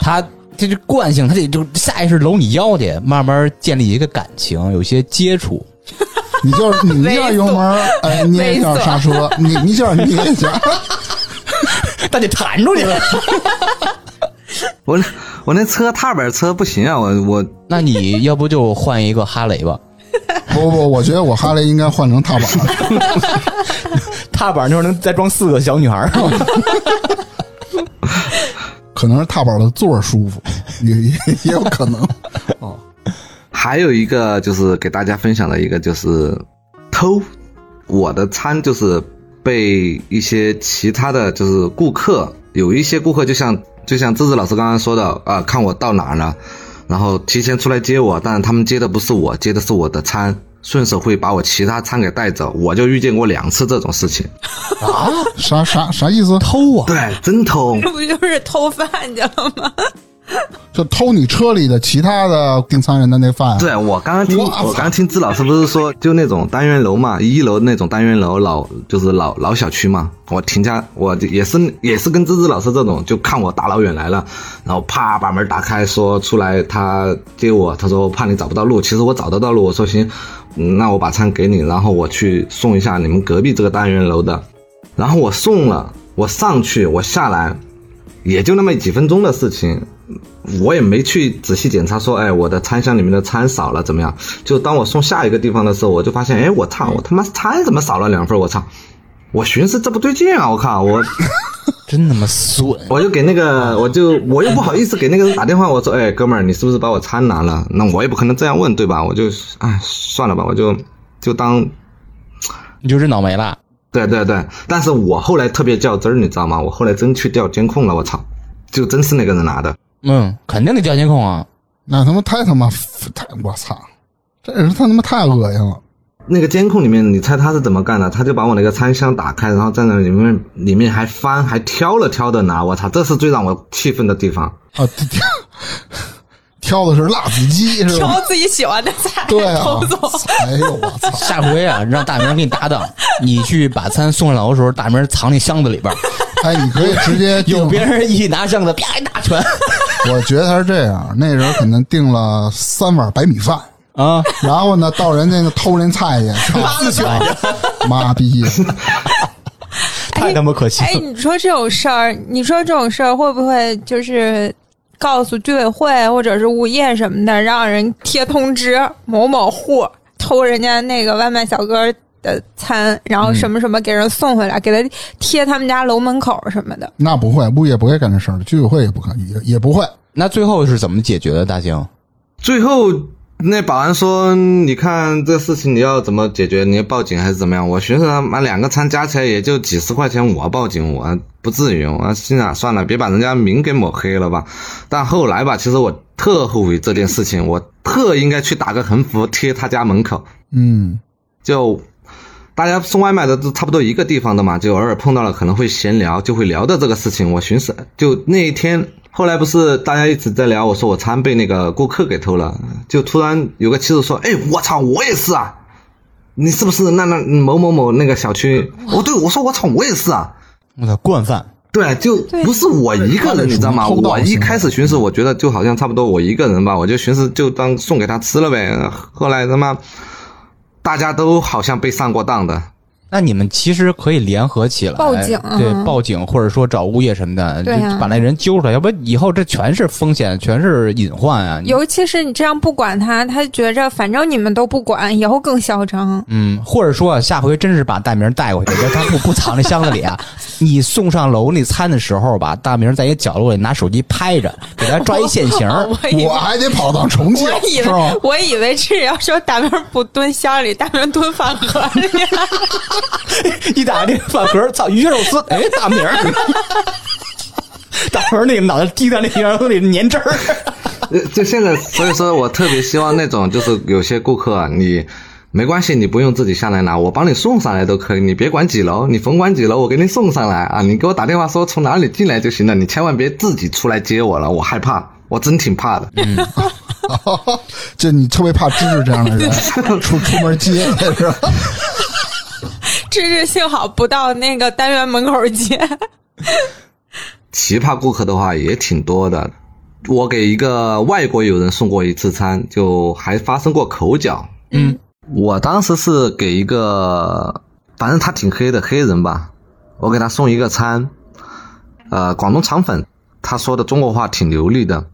他这是惯性，他得就下意识搂你腰去，慢慢建立一个感情，有些接触。(laughs) 你就是你一下油门，哎，捏一下刹车，你你一下捏一下，(laughs) 但得弹出去了。我那我那车踏板车不行啊，我我那你要不就换一个哈雷吧？不不，我觉得我哈雷应该换成踏板，(laughs) 踏板那会儿能再装四个小女孩儿。可能是踏板的座儿舒服，也也也有可能。(laughs) 哦还有一个就是给大家分享的一个就是偷我的餐，就是被一些其他的就是顾客，有一些顾客就像就像芝芝老师刚刚说的啊，看我到哪儿了，然后提前出来接我，但是他们接的不是我，接的是我的餐，顺手会把我其他餐给带走，我就遇见过两次这种事情。(laughs) 啊啥啥啥意思？偷啊！对，真偷。(laughs) 这不就是偷饭去了吗？就偷你车里的其他的订餐人的那饭？对，我刚刚听，我刚刚听支老师不是说，就那种单元楼嘛，一楼那种单元楼老就是老老小区嘛。我停下，我也是也是跟芝芝老师这种，就看我大老远来了，然后啪把门打开，说出来他接我，他说怕你找不到路，其实我找得到路，我说行，嗯那我把餐给你，然后我去送一下你们隔壁这个单元楼的，然后我送了，我上去，我下来，也就那么几分钟的事情，我也没去仔细检查，说，哎，我的餐箱里面的餐少了怎么样？就当我送下一个地方的时候，我就发现，哎，我操，我他妈餐怎么少了两份？我操！我寻思这不对劲啊！我靠，我 (laughs) 真他妈损！我就给那个，我就我又不好意思给那个人打电话，我说，哎，哥们儿，你是不是把我餐拿了？那我也不可能这样问，对吧？我就，哎，算了吧，我就就当你就是脑没了。对对对，但是我后来特别较真儿，你知道吗？我后来真去调监控了，我操，就真是那个人拿的。嗯，肯定得调监控啊。那他妈太他妈太我操！这人他他妈太恶心了。那个监控里面，你猜他是怎么干的？他就把我那个餐箱打开，然后在那里面里面还翻，还挑了挑的拿。我操，这是最让我气愤的地方。啊，挑挑的是辣子鸡是吧？挑自己喜欢的菜对啊哎呦我操！下回啊，让大明给你搭档，你去把餐送上楼的时候，大明藏那箱子里边儿，(laughs) 哎，你可以直接 (laughs) 订有别人一拿箱子，啪一大拳我觉得他是这样，那人可能订了三碗白米饭，啊！然后呢，到人家那偷人菜去，(laughs) 自选 (laughs) 妈逼！(laughs) 太他妈可惜哎，了。你说这种事儿，你说这种事儿会不会就是告诉居委会或者是物业什么的，让人贴通知某某户偷人家那个外卖小哥的餐，然后什么什么给人送回来，给他贴他们家楼门口什么的？那不会，物业不会干这事儿的，居委会也不可以，也也不会。那最后是怎么解决的？大兴最后那保安说：“你看这事情你要怎么解决？你要报警还是怎么样？”我寻思他妈两个餐加起来也就几十块钱，我报警我不至于。我心想算了，别把人家名给抹黑了吧。但后来吧，其实我特后悔这件事情，我特应该去打个横幅贴他家门口。嗯，就大家送外卖的都差不多一个地方的嘛，就偶尔碰到了可能会闲聊，就会聊到这个事情。我寻思，就那一天。后来不是大家一直在聊，我说我餐被那个顾客给偷了，就突然有个妻子说：“哎，我操，我也是啊！你是不是那那某某某那个小区？”哦，对，我说我操，我也是啊！我操，惯犯。对，就不是我一个人，你知道吗？我一开始寻思，我觉得就好像差不多我一个人吧，我就寻思就当送给他吃了呗。后来他妈大家都好像被上过当的。那你们其实可以联合起来报警，对，报警或者说找物业什么的，对，把那人揪出来，要不以后这全是风险，全是隐患啊！尤其是你这样不管他，他觉着反正你们都不管，以后更嚣张。嗯，或者说下回真是把大明带过去，他不不藏那箱子里啊，(laughs) 你送上楼那餐的时候吧，大明在一角落里拿手机拍着，给他抓一现行，我还得跑到重庆，我以为我以为是要说大明不蹲箱里，大明蹲饭盒里。(laughs) 一打这饭盒，操鱼肉丝，哎，大名儿，大明儿那个脑袋滴在那鱼肉丝里粘汁儿。就现在，所以说我特别希望那种，就是有些顾客，你没关系，你不用自己下来拿，我帮你送上来都可以，你别管几楼，你甭管几楼，我给你送上来啊，你给我打电话说从哪里进来就行了，你千万别自己出来接我了，我害怕，我真挺怕的。嗯，(laughs) 就你特别怕芝芝这样的人 (laughs) 出出门接是吧？芝芝幸好不到那个单元门口接。奇葩顾客的话也挺多的，我给一个外国友人送过一次餐，就还发生过口角。嗯，我当时是给一个，反正他挺黑的黑人吧，我给他送一个餐，呃，广东肠粉，他说的中国话挺流利的，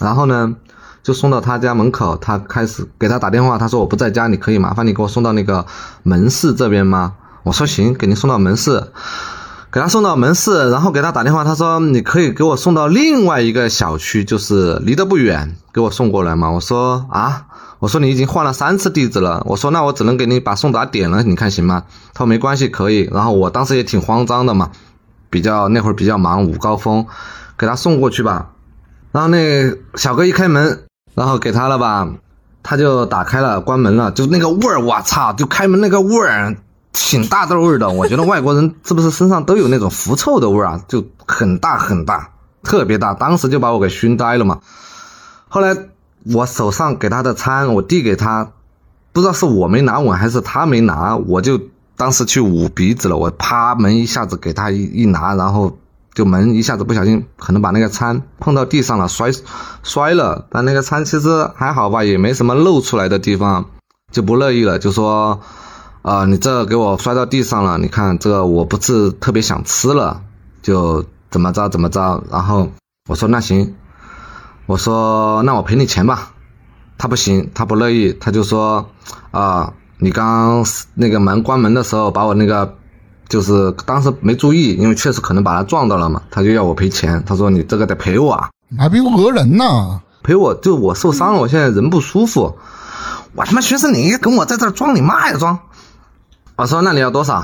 然后呢，就送到他家门口，他开始给他打电话，他说我不在家，你可以麻烦你给我送到那个门市这边吗？我说行，给您送到门市，给他送到门市，然后给他打电话，他说你可以给我送到另外一个小区，就是离得不远，给我送过来吗？我说啊，我说你已经换了三次地址了，我说那我只能给你把送达点了，你看行吗？他说没关系，可以。然后我当时也挺慌张的嘛，比较那会儿比较忙，午高峰，给他送过去吧。然后那小哥一开门，然后给他了吧，他就打开了，关门了，就那个味儿，我操，就开门那个味儿。挺大豆味儿的，我觉得外国人是不是身上都有那种狐臭的味儿啊？就很大很大，特别大，当时就把我给熏呆了嘛。后来我手上给他的餐，我递给他，不知道是我没拿稳还是他没拿，我就当时去捂鼻子了。我啪门一下子给他一一拿，然后就门一下子不小心可能把那个餐碰到地上了，摔摔了。但那个餐其实还好吧，也没什么露出来的地方，就不乐意了，就说。啊，你这给我摔到地上了，你看这个我不是特别想吃了，就怎么着怎么着。然后我说那行，我说那我赔你钱吧。他不行，他不乐意，他就说啊，你刚那个门关门的时候把我那个就是当时没注意，因为确实可能把他撞到了嘛，他就要我赔钱。他说你这个得赔我，还别讹人呢，赔我就我受伤了，我现在人不舒服。我他妈寻思你跟我在这装你妈呀装。我说：“那你要多少？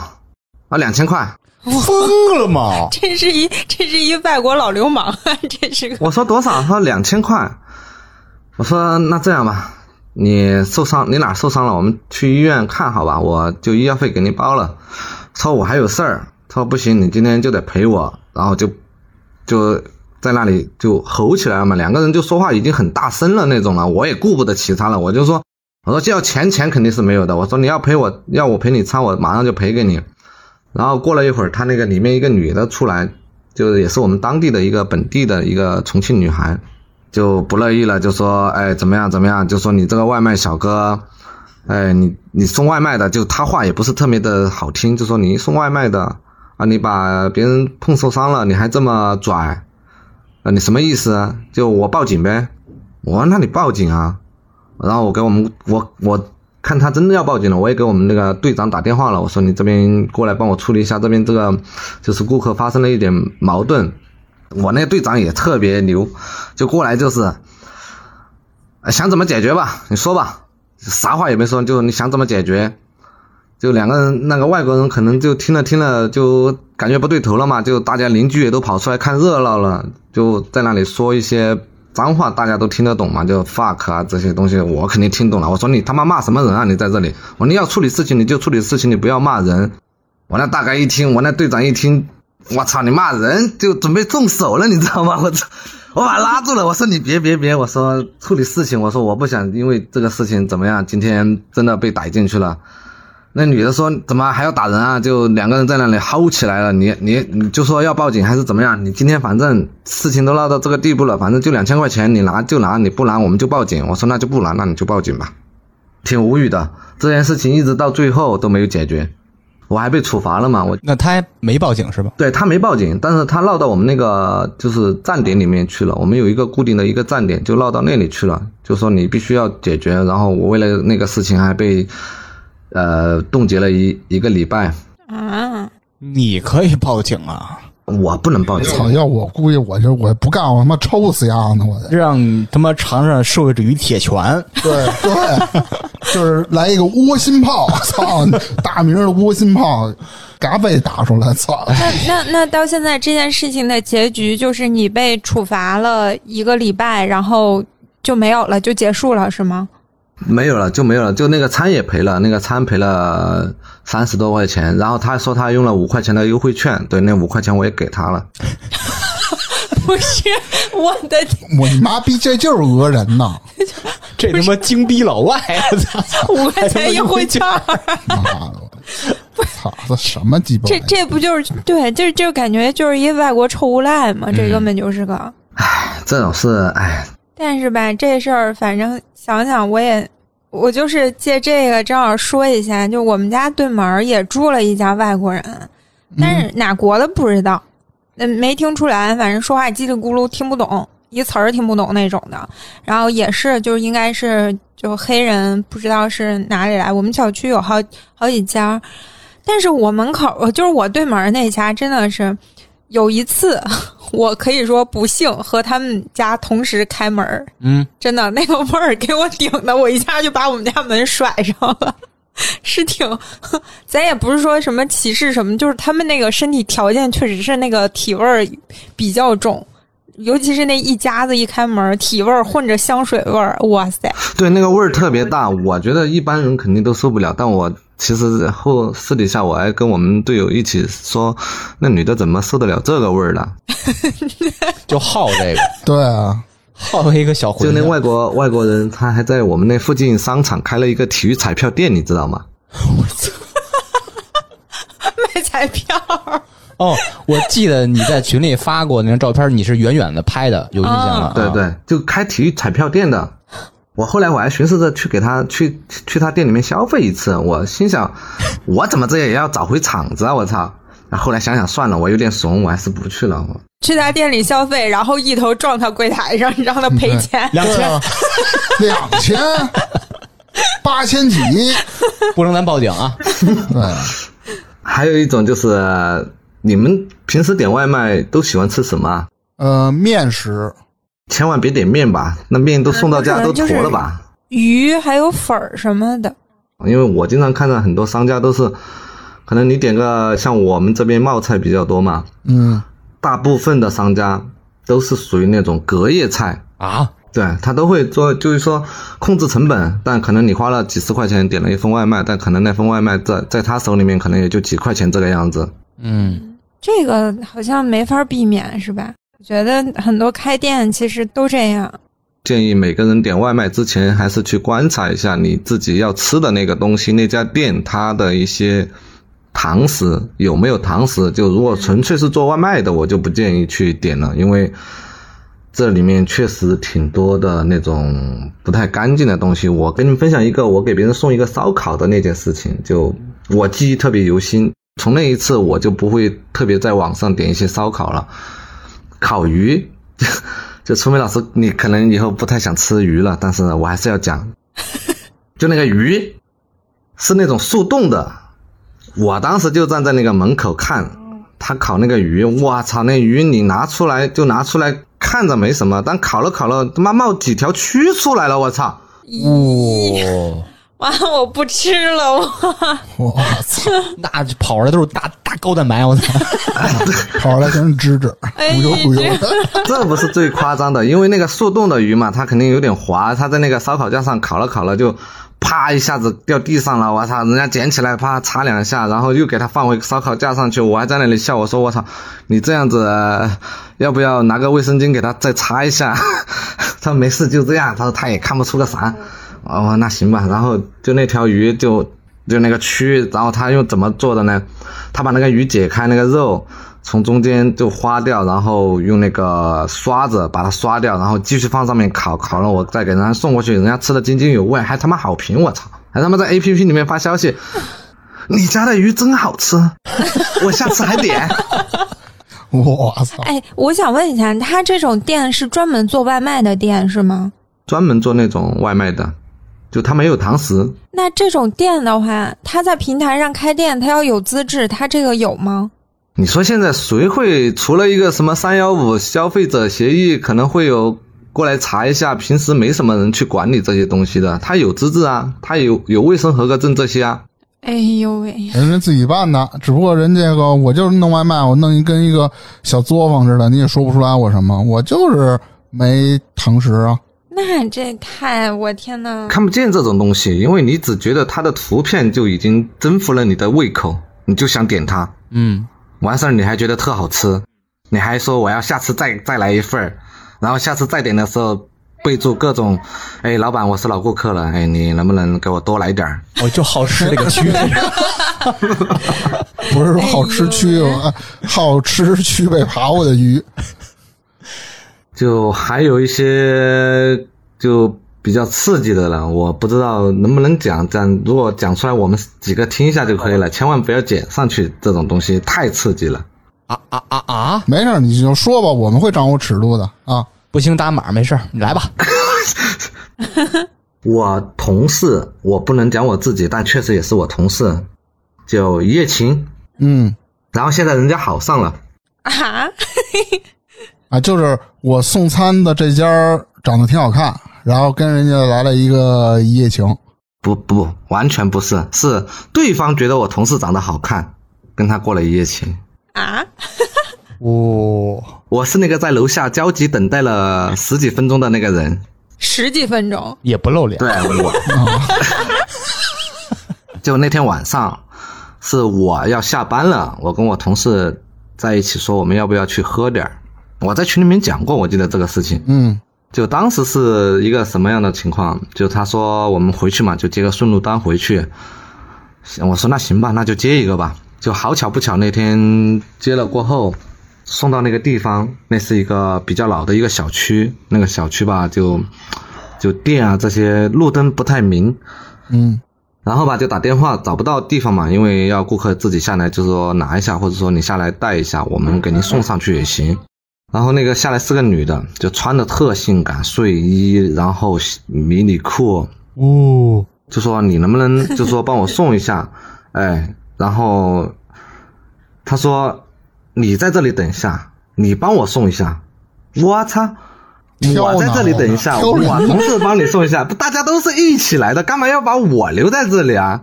啊，两千块，疯了吗？(laughs) 这是一这是一外国老流氓啊！(laughs) 这是个。”我说多少？他说两千块。我说那这样吧，你受伤，你哪受伤了？我们去医院看好吧，我就医药费给你包了。说我还有事儿，他说不行，你今天就得陪我。然后就就在那里就吼起来了嘛，两个人就说话已经很大声了那种了，我也顾不得其他了，我就说。我说要钱钱肯定是没有的。我说你要陪我，要我陪你唱，我马上就赔给你。然后过了一会儿，他那个里面一个女的出来，就也是我们当地的一个本地的一个重庆女孩，就不乐意了，就说哎怎么样怎么样，就说你这个外卖小哥，哎你你送外卖的，就他话也不是特别的好听，就说你送外卖的啊，你把别人碰受伤了，你还这么拽，啊你什么意思啊？就我报警呗。我说那你报警啊。然后我给我们我我看他真的要报警了，我也给我们那个队长打电话了。我说你这边过来帮我处理一下，这边这个就是顾客发生了一点矛盾。我那个队长也特别牛，就过来就是想怎么解决吧，你说吧，啥话也没说，就你想怎么解决。就两个人，那个外国人可能就听了听了，就感觉不对头了嘛，就大家邻居也都跑出来看热闹了，就在那里说一些脏话，大家都听得懂嘛，就 fuck 啊这些东西，我肯定听懂了。我说你他妈骂什么人啊？你在这里，我说你要处理事情你就处理事情，你不要骂人。我那大概一听，我那队长一听，我操，你骂人就准备动手了，你知道吗？(laughs) 我操，我把他拉住了，我说你别别别，我说处理事情，我说我不想因为这个事情怎么样，今天真的被逮进去了。那女的说：“怎么还要打人啊？”就两个人在那里吼起来了。你你你就说要报警还是怎么样？你今天反正事情都闹到这个地步了，反正就两千块钱，你拿就拿，你不拿我们就报警。我说那就不拿，那你就报警吧。挺无语的，这件事情一直到最后都没有解决，我还被处罚了嘛？我那他没报警是吧？对他没报警，但是他闹到我们那个就是站点里面去了。我们有一个固定的一个站点，就闹到那里去了。就说你必须要解决，然后我为了那个事情还被。呃，冻结了一一个礼拜啊！你可以报警啊，我不能报警。操！要我估计我就我不干，我他妈抽死丫的！我得让你他妈尝尝社会主义铁拳。对对，就是来一个窝心炮，操！大名的窝心炮，嘎被打出来，操！那那那到现在这件事情的结局就是你被处罚了一个礼拜，然后就没有了，就结束了，是吗？没有了就没有了，就那个餐也赔了，那个餐赔了三十多块钱，然后他说他用了五块钱的优惠券，对，那五块钱我也给他了。(laughs) 不是我的，我你妈逼，这就是讹人呐！(laughs) 这他妈精逼老外，我操，五块钱优惠券，妈的，我操，这什么鸡巴？这这不就是对，就就感觉就是一外国臭无赖嘛，这根本就是个。唉，这种事，唉。但是吧，这事儿反正想想，我也我就是借这个正好说一下，就我们家对门也住了一家外国人，但是哪国的不知道，嗯，没听出来，反正说话叽里咕噜听不懂，一词儿听不懂那种的。然后也是，就是应该是就黑人，不知道是哪里来。我们小区有好好几家，但是我门口就是我对门那家，真的是有一次。(laughs) 我可以说不幸和他们家同时开门嗯，真的那个味儿给我顶的，我一下就把我们家门甩上了，(laughs) 是挺，(laughs) 咱也不是说什么歧视什么，就是他们那个身体条件确实是那个体味儿比较重，尤其是那一家子一开门，体味儿混着香水味儿，哇塞！对，那个味儿特别大，我觉得一般人肯定都受不了，但我。其实后私底下我还跟我们队友一起说，那女的怎么受得了这个味儿呢？(laughs) 就好这个，对啊，好一个小混。就那外国外国人，他还在我们那附近商场开了一个体育彩票店，你知道吗？我操！卖彩票。哦，我记得你在群里发过那张照片，你是远远的拍的，有印象了。对对，就开体育彩票店的。我后来我还寻思着去给他去去他店里面消费一次，我心想，(laughs) 我怎么这也要找回场子啊！我操！后来想想算了，我有点怂，我还是不去了。去他店里消费，然后一头撞他柜台上，让他赔钱两千，两千，(laughs) 八千几，(laughs) 不能咱报警啊！对，还有一种就是，你们平时点外卖都喜欢吃什么？呃，面食。千万别点面吧，那面都送到家都坨了吧？鱼还有粉儿什么的。因为我经常看到很多商家都是，可能你点个像我们这边冒菜比较多嘛，嗯，大部分的商家都是属于那种隔夜菜啊，对他都会做，就是说控制成本，但可能你花了几十块钱点了一份外卖，但可能那份外卖在在他手里面可能也就几块钱这个样子。嗯，这个好像没法避免，是吧？我觉得很多开店其实都这样。建议每个人点外卖之前，还是去观察一下你自己要吃的那个东西，那家店它的一些堂食有没有堂食。就如果纯粹是做外卖的，我就不建议去点了，因为这里面确实挺多的那种不太干净的东西。我跟你们分享一个，我给别人送一个烧烤的那件事情，就我记忆特别犹新。从那一次，我就不会特别在网上点一些烧烤了。烤鱼，(laughs) 就春梅老师，你可能以后不太想吃鱼了，但是我还是要讲，就那个鱼是那种速冻的，我当时就站在那个门口看他烤那个鱼，我操，那鱼你拿出来就拿出来。看着没什么，但烤了烤了，他妈冒几条蛆出来了，我操！哇，完了，我不吃了，我我操，(laughs) 那跑出来都是大大高蛋白，我操！(laughs) 跑出来全是汁汁，哎咕悠咕悠的。这不是最夸张的，因为那个速冻的鱼嘛，它肯定有点滑，它在那个烧烤架上烤了烤了就。啪！一下子掉地上了，我操！人家捡起来，啪擦两下，然后又给它放回烧烤架上去。我还在那里笑，我说我操，你这样子，要不要拿个卫生巾给它再擦一下？(laughs) 他说没事，就这样。他说他也看不出个啥。哦，那行吧。然后就那条鱼就就那个蛆，然后他又怎么做的呢？他把那个鱼解开，那个肉。从中间就花掉，然后用那个刷子把它刷掉，然后继续放上面烤，烤了我再给人家送过去，人家吃的津津有味，还他妈好评，我操！还他妈在 A P P 里面发消息，你家的鱼真好吃，我下次还点。(laughs) 我操！哎，我想问一下，他这种店是专门做外卖的店是吗？专门做那种外卖的，就他没有堂食。那这种店的话，他在平台上开店，他要有资质，他这个有吗？你说现在谁会除了一个什么三幺五消费者协议，可能会有过来查一下？平时没什么人去管理这些东西的。他有资质啊，他有有卫生合格证这些啊。哎呦喂，人家自己办的，只不过人这个我就是弄外卖，我弄一跟一个小作坊似的，你也说不出来我什么，我就是没堂食啊。那这太我天呐，看不见这种东西，因为你只觉得它的图片就已经征服了你的胃口，你就想点它。嗯。完事儿你还觉得特好吃，你还说我要下次再再来一份儿，然后下次再点的时候备注各种，哎，老板我是老顾客了，哎，你能不能给我多来点儿？我就好吃这个蛆，(laughs) 不是说好吃蛆，好吃区被爬过的鱼，就还有一些就。比较刺激的了，我不知道能不能讲讲。如果讲出来，我们几个听一下就可以了，千万不要剪上去。这种东西太刺激了。啊啊啊啊！没事，你就说吧，我们会掌握尺度的啊。不行打码，没事，你来吧。(laughs) 我同事，我不能讲我自己，但确实也是我同事，就一夜情。嗯，然后现在人家好上了。啊？啊，就是我送餐的这家长得挺好看。然后跟人家来了一个一夜情，不不，完全不是，是对方觉得我同事长得好看，跟他过了一夜情啊！(laughs) 哦，我是那个在楼下焦急等待了十几分钟的那个人，十几分钟也不露脸，对我，(laughs) 就那天晚上是我要下班了，我跟我同事在一起说我们要不要去喝点我在群里面讲过，我记得这个事情，嗯。就当时是一个什么样的情况？就他说我们回去嘛，就接个顺路单回去。我说那行吧，那就接一个吧。就好巧不巧，那天接了过后，送到那个地方，那是一个比较老的一个小区。那个小区吧，就就店啊这些路灯不太明。嗯。然后吧，就打电话找不到地方嘛，因为要顾客自己下来，就是说拿一下，或者说你下来带一下，我们给您送上去也行。然后那个下来是个女的，就穿的特性感睡衣，然后迷你裤，哦，就说你能不能就说帮我送一下，哎，然后他说你在这里等一下，你帮我送一下，我操，我在这里等一下，我同事帮你送一下，不大家都是一起来的，干嘛要把我留在这里啊？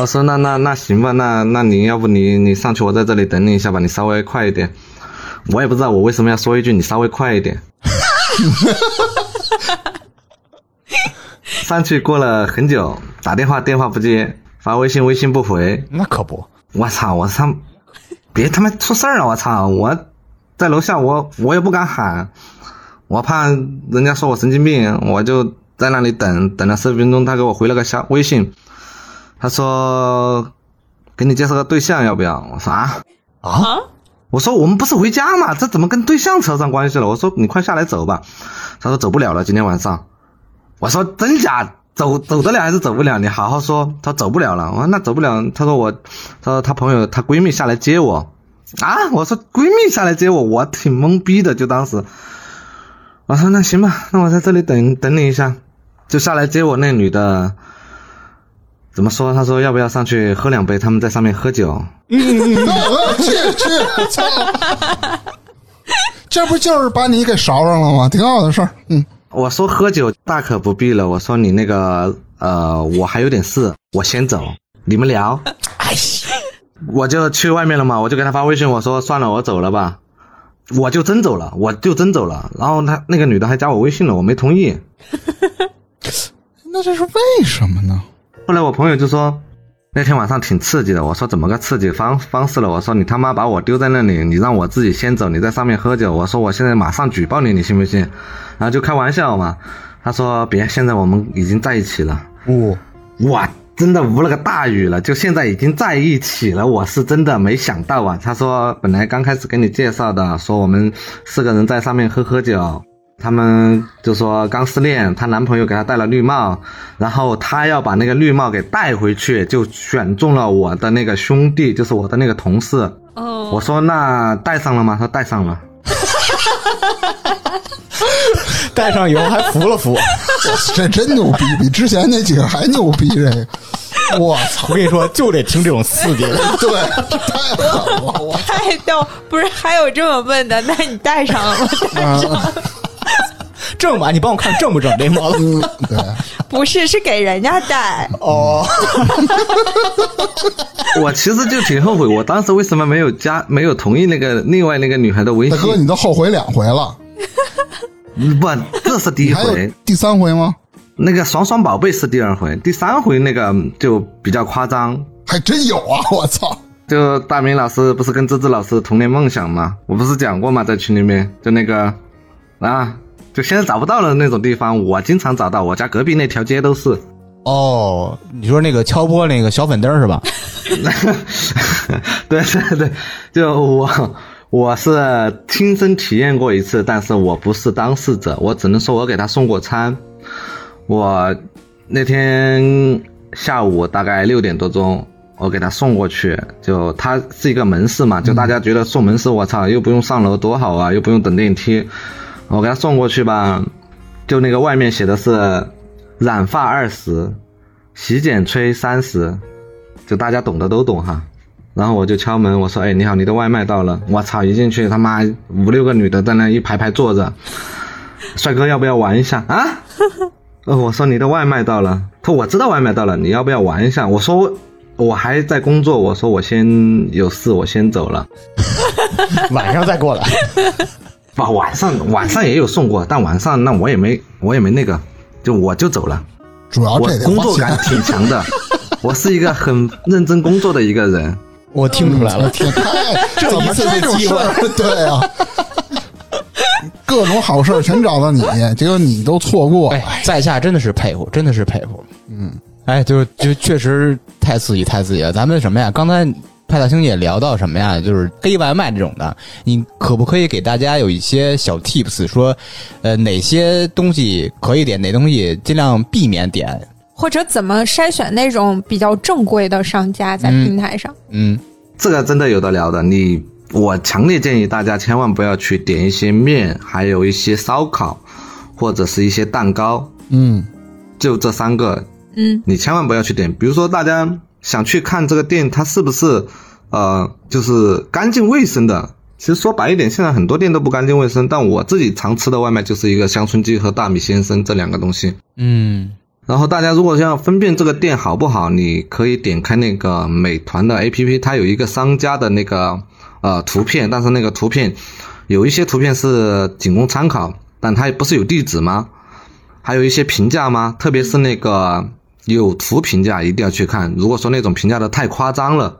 我 (laughs) 说那那那行吧，那那你要不你你上去，我在这里等你一下吧，你稍微快一点。我也不知道我为什么要说一句你稍微快一点。(laughs) 上去过了很久，打电话电话不接，发微信微信不回。那可不，我操！我操！别他妈出事儿了！我操！我在楼下，我我也不敢喊，我怕人家说我神经病，我就在那里等等了十分钟，他给我回了个消微信。他说：“给你介绍个对象，要不要？”我说：“啊啊！”我说：“我们不是回家吗？这怎么跟对象扯上关系了？”我说：“你快下来走吧。”他说：“走不了了，今天晚上。”我说：“真假？走走得了还是走不了？你好好说。”他走不了了。我说：“那走不了。”他说：“我，他说他朋友，他闺蜜下来接我。”啊！我说：“闺蜜下来接我，我挺懵逼的。”就当时，我说：“那行吧，那我在这里等等你一下。”就下来接我那女的。怎么说？他说要不要上去喝两杯？他们在上面喝酒。嗯去去，操！这不就是把你给捎上了吗？挺好的事儿。嗯，我说喝酒大可不必了。我说你那个呃，我还有点事，我先走，你们聊。哎，我就去外面了嘛，我就给他发微信，我说算了，我走了吧，我就真走了，我就真走了。然后他那个女的还加我微信了，我没同意。那这是为什么呢？后来我朋友就说，那天晚上挺刺激的。我说怎么个刺激方方式了？我说你他妈把我丢在那里，你让我自己先走，你在上面喝酒。我说我现在马上举报你，你信不信？然后就开玩笑嘛。他说别，现在我们已经在一起了。哦，哇，真的无了个大雨了，就现在已经在一起了。我是真的没想到啊。他说本来刚开始给你介绍的，说我们四个人在上面喝喝酒。他们就说刚失恋，她男朋友给她戴了绿帽，然后她要把那个绿帽给带回去，就选中了我的那个兄弟，就是我的那个同事。哦，我说那戴上了吗？他戴上了。(laughs) 戴上以后还扶了扶。这真牛逼，比之前那几个还牛逼。这个，我操！我跟你说，就得听这种刺激 (laughs) 的。(laughs) 对，太狠了！我太逗，不是还有这么问的？那你戴上了吗？戴上了，正吧？你帮我看正不正这帽子？嗯，对，不是，是给人家戴。哦，(laughs) 我其实就挺后悔，我当时为什么没有加，没有同意那个另外那个女孩的微信大哥，你都后悔两回了，嗯 (laughs) 不，这是第一回。第三回吗？那个爽爽宝贝是第二回，第三回那个就比较夸张。还真有啊！(laughs) 我操！就大明老师不是跟芝芝老师童年梦想吗？我不是讲过吗？在群里面，就那个啊，就现在找不到了那种地方，我经常找到，我家隔壁那条街都是。哦，你说那个敲波那个小粉灯是吧？(laughs) 对对对，就我我是亲身体验过一次，但是我不是当事者，我只能说我给他送过餐。我那天下午大概六点多钟，我给他送过去，就他是一个门市嘛，就大家觉得送门市，我操，又不用上楼多好啊，又不用等电梯，我给他送过去吧，就那个外面写的是染发二十，洗剪吹三十，就大家懂的都懂哈。然后我就敲门，我说：“哎，你好，你的外卖到了。”我操，一进去他妈五六个女的在那一排排坐着，帅哥要不要玩一下啊？呃，我说你的外卖到了，他说我知道外卖到了，你要不要玩一下？我说我还在工作，我说我先有事，我先走了。(laughs) 晚上再过来。吧，晚上晚上也有送过，但晚上那我也没我也没那个，就我就走了。我主要这得工作感挺强的，(laughs) 我是一个很认真工作的一个人。我听出来了，天，太 (laughs) 这怎么一次的这种机会事儿？(laughs) 对啊，各种好事全找到你，结果你都错过了。哎，在下真的是佩服，真的是佩服。嗯，哎，就就确实太刺激，太刺激了。咱们什么呀？刚才派大星也聊到什么呀？就是黑外卖这种的，你可不可以给大家有一些小 tips，说，呃，哪些东西可以点，哪东西尽量避免点？或者怎么筛选那种比较正规的商家在平台上？嗯，这个真的有的聊的。你，我强烈建议大家千万不要去点一些面，还有一些烧烤，或者是一些蛋糕，嗯，就这三个，嗯，你千万不要去点。比如说，大家想去看这个店，它是不是呃，就是干净卫生的？其实说白一点，现在很多店都不干净卫生。但我自己常吃的外卖就是一个香椿鸡和大米先生这两个东西。嗯，然后大家如果要分辨这个店好不好，你可以点开那个美团的 APP，它有一个商家的那个呃图片，但是那个图片有一些图片是仅供参考，但它不是有地址吗？还有一些评价吗？特别是那个有图评价一定要去看。如果说那种评价的太夸张了，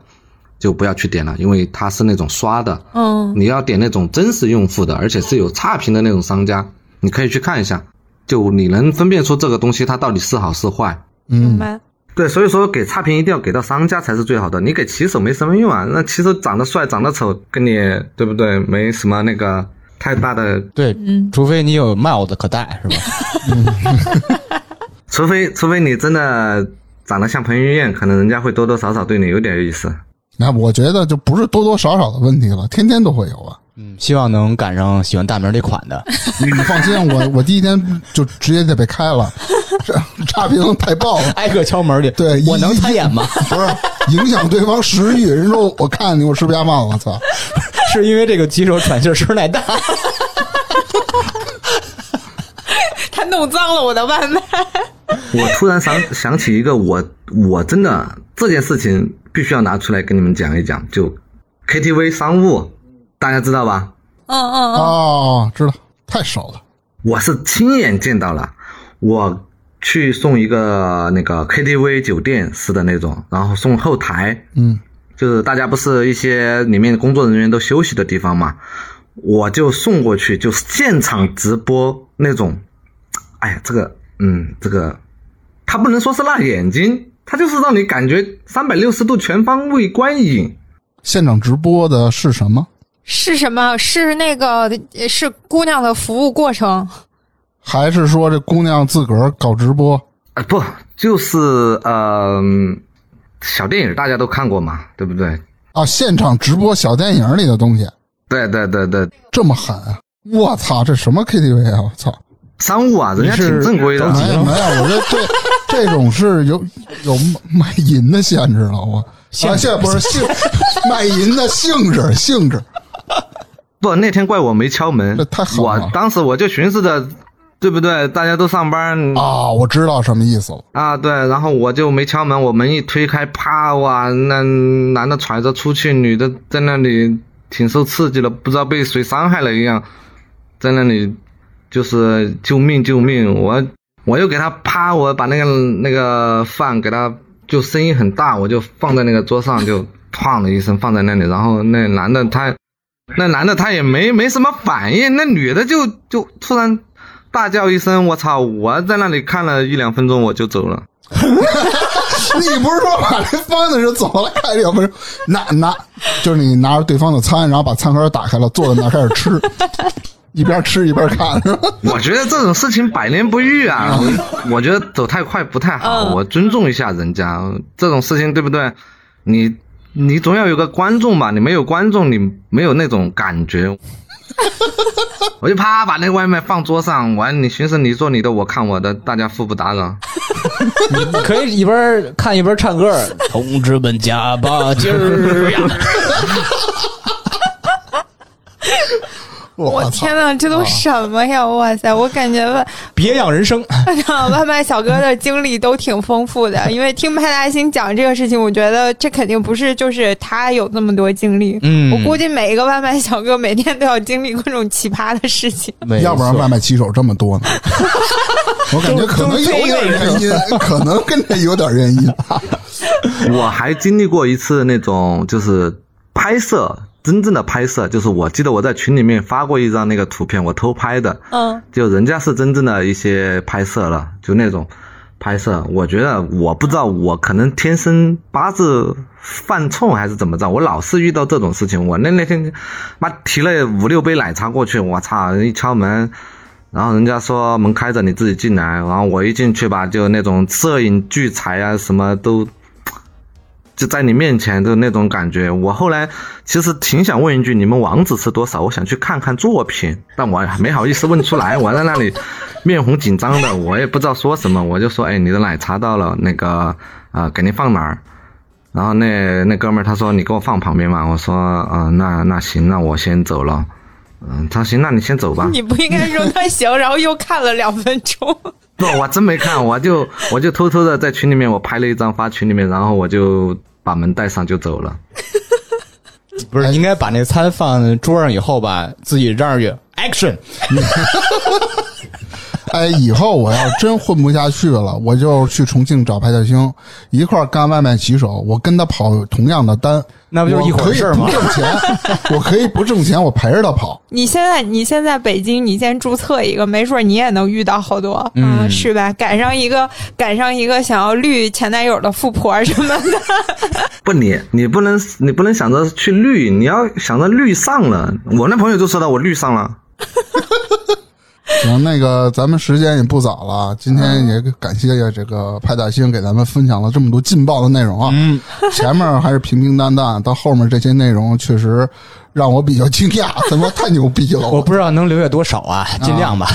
就不要去点了，因为它是那种刷的。嗯，你要点那种真实用户的，而且是有差评的那种商家，你可以去看一下，就你能分辨出这个东西它到底是好是坏。嗯，明白。对，所以说给差评一定要给到商家才是最好的，你给骑手没什么用啊。那骑手长得帅、长得丑，跟你对不对？没什么那个太大的，对，嗯除非你有帽子可戴，是吧？(laughs) (laughs) (laughs) 除非除非你真的长得像彭于晏，可能人家会多多少少对你有点意思。那我觉得就不是多多少少的问题了，天天都会有啊。嗯，希望能赶上喜欢大明这款的。(laughs) 你放心，我我第一天就直接就被开了，这 (laughs) 差评太爆了。挨个敲门去。对，我能参演吗？不是影响对方食欲。人说我看你，我吃不下饭了，我操！是因为这个骑手喘气声太大。(laughs) 他弄脏了我的外卖。(laughs) 我突然想想起一个，我我真的这件事情必须要拿出来跟你们讲一讲。就 KTV 商务，大家知道吧？嗯嗯嗯，哦，知道，太少了。我是亲眼见到了，我去送一个那个 KTV 酒店式的那种，然后送后台，嗯，就是大家不是一些里面工作人员都休息的地方嘛，我就送过去，就现场直播那种。哎呀，这个，嗯，这个，它不能说是辣眼睛，它就是让你感觉三百六十度全方位观影。现场直播的是什么？是什么？是那个是姑娘的服务过程。还是说这姑娘自个儿搞直播？啊，不，就是呃，小电影大家都看过嘛，对不对？啊，现场直播小电影里的东西，对对对对，这么狠啊！我操，这什么 KTV 啊！我操，商务啊，人家挺正规的。没有没有，我觉得这 (laughs) 这种是有有卖淫的限制了。我现在不是 (laughs) 性卖淫的性质性质。不，那天怪我没敲门，这太狠了我当时我就寻思着，对不对？大家都上班啊，我知道什么意思了。啊，对，然后我就没敲门，我门一推开，啪哇，那男的揣着出去，女的在那里挺受刺激的，不知道被谁伤害了一样，在那里就是救命救命！我我又给他啪，我把那个那个饭给他，就声音很大，我就放在那个桌上，就哐的一声放在那里，然后那男的他。那男的他也没没什么反应，那女的就就突然大叫一声：“我操！”我在那里看了一两分钟，我就走了。(laughs) 你不是说把这放在这走了，看两分钟，拿拿就是你拿着对方的餐，然后把餐盒打开了，坐在那开始吃，一边吃一边看，(laughs) 我觉得这种事情百年不遇啊！我我觉得走太快不太好，我尊重一下人家。这种事情对不对？你你总要有个观众吧？你没有观众，你没有那种感觉。(laughs) 我就啪把那个外卖放桌上，完你寻思你做你的，我看我的，大家互不打扰。你可以一边看一边唱歌，同志们加把劲儿呀！我天呐，这都什么呀！哇塞，我感觉吧 (laughs) 别样人生，(laughs) 外卖小哥的经历都挺丰富的。因为听派大星讲这个事情，我觉得这肯定不是就是他有那么多经历。嗯，我估计每一个外卖小哥每天都要经历各种奇葩的事情。要不然外卖骑手这么多呢？(laughs) 我感觉可能有点原因，可能跟这有点原因。我还经历过一次那种就是拍摄。真正的拍摄就是，我记得我在群里面发过一张那个图片，我偷拍的。嗯，就人家是真正的一些拍摄了，就那种拍摄。我觉得我不知道，我可能天生八字犯冲还是怎么着，我老是遇到这种事情。我那那天妈提了五六杯奶茶过去，我操！一敲门，然后人家说门开着，你自己进来。然后我一进去吧，就那种摄影聚财啊，什么都。就在你面前的那种感觉，我后来其实挺想问一句，你们网址是多少？我想去看看作品，但我没好意思问出来，我在那里面红紧张的，我也不知道说什么，我就说，哎，你的奶茶到了，那个啊，给您放哪儿？然后那那哥们儿他说你给我放旁边嘛，我说啊，那那行，那我先走了。嗯，他行，那你先走吧。你不应该说他行，然后又看了两分钟。(laughs) 不，我真没看，我就我就偷偷的在群里面我拍了一张发群里面，然后我就。把门带上就走了，(laughs) 不是应该把那餐放桌上以后吧，自己嚷一句 action。(laughs) 哎，以后我要真混不下去了，我就去重庆找派大星一块干外卖骑手，我跟他跑同样的单，那不就是一回事吗？不挣钱，我可以不挣钱，我陪着他跑。你现在你现在北京，你先注册一个，没准你也能遇到好多，嗯，是吧？赶上一个赶上一个想要绿前男友的富婆什么的。(laughs) 不，你你不能你不能想着去绿，你要想着绿上了。我那朋友就说的，我绿上了。(laughs) 行，那个咱们时间也不早了，今天也感谢这个派大星给咱们分享了这么多劲爆的内容啊。嗯，前面还是平平淡淡，到后面这些内容确实让我比较惊讶，他妈太牛逼了！(laughs) 我不知道能留下多少啊，尽量吧。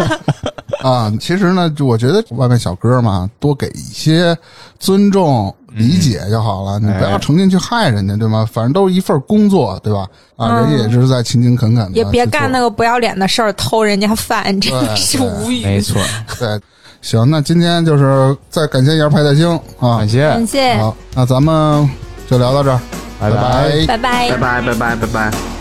(laughs) 啊，其实呢，我觉得外卖小哥嘛，多给一些尊重、理解就好了，你不要成心去害人家，对吗？反正都是一份工作，对吧？啊，人家也是在勤勤恳恳的。也别干那个不要脸的事儿，偷人家饭，真的是无语。没错，对。行，那今天就是再感谢一下派大星啊，感谢感谢。好，那咱们就聊到这儿，拜拜拜拜拜拜拜拜拜拜。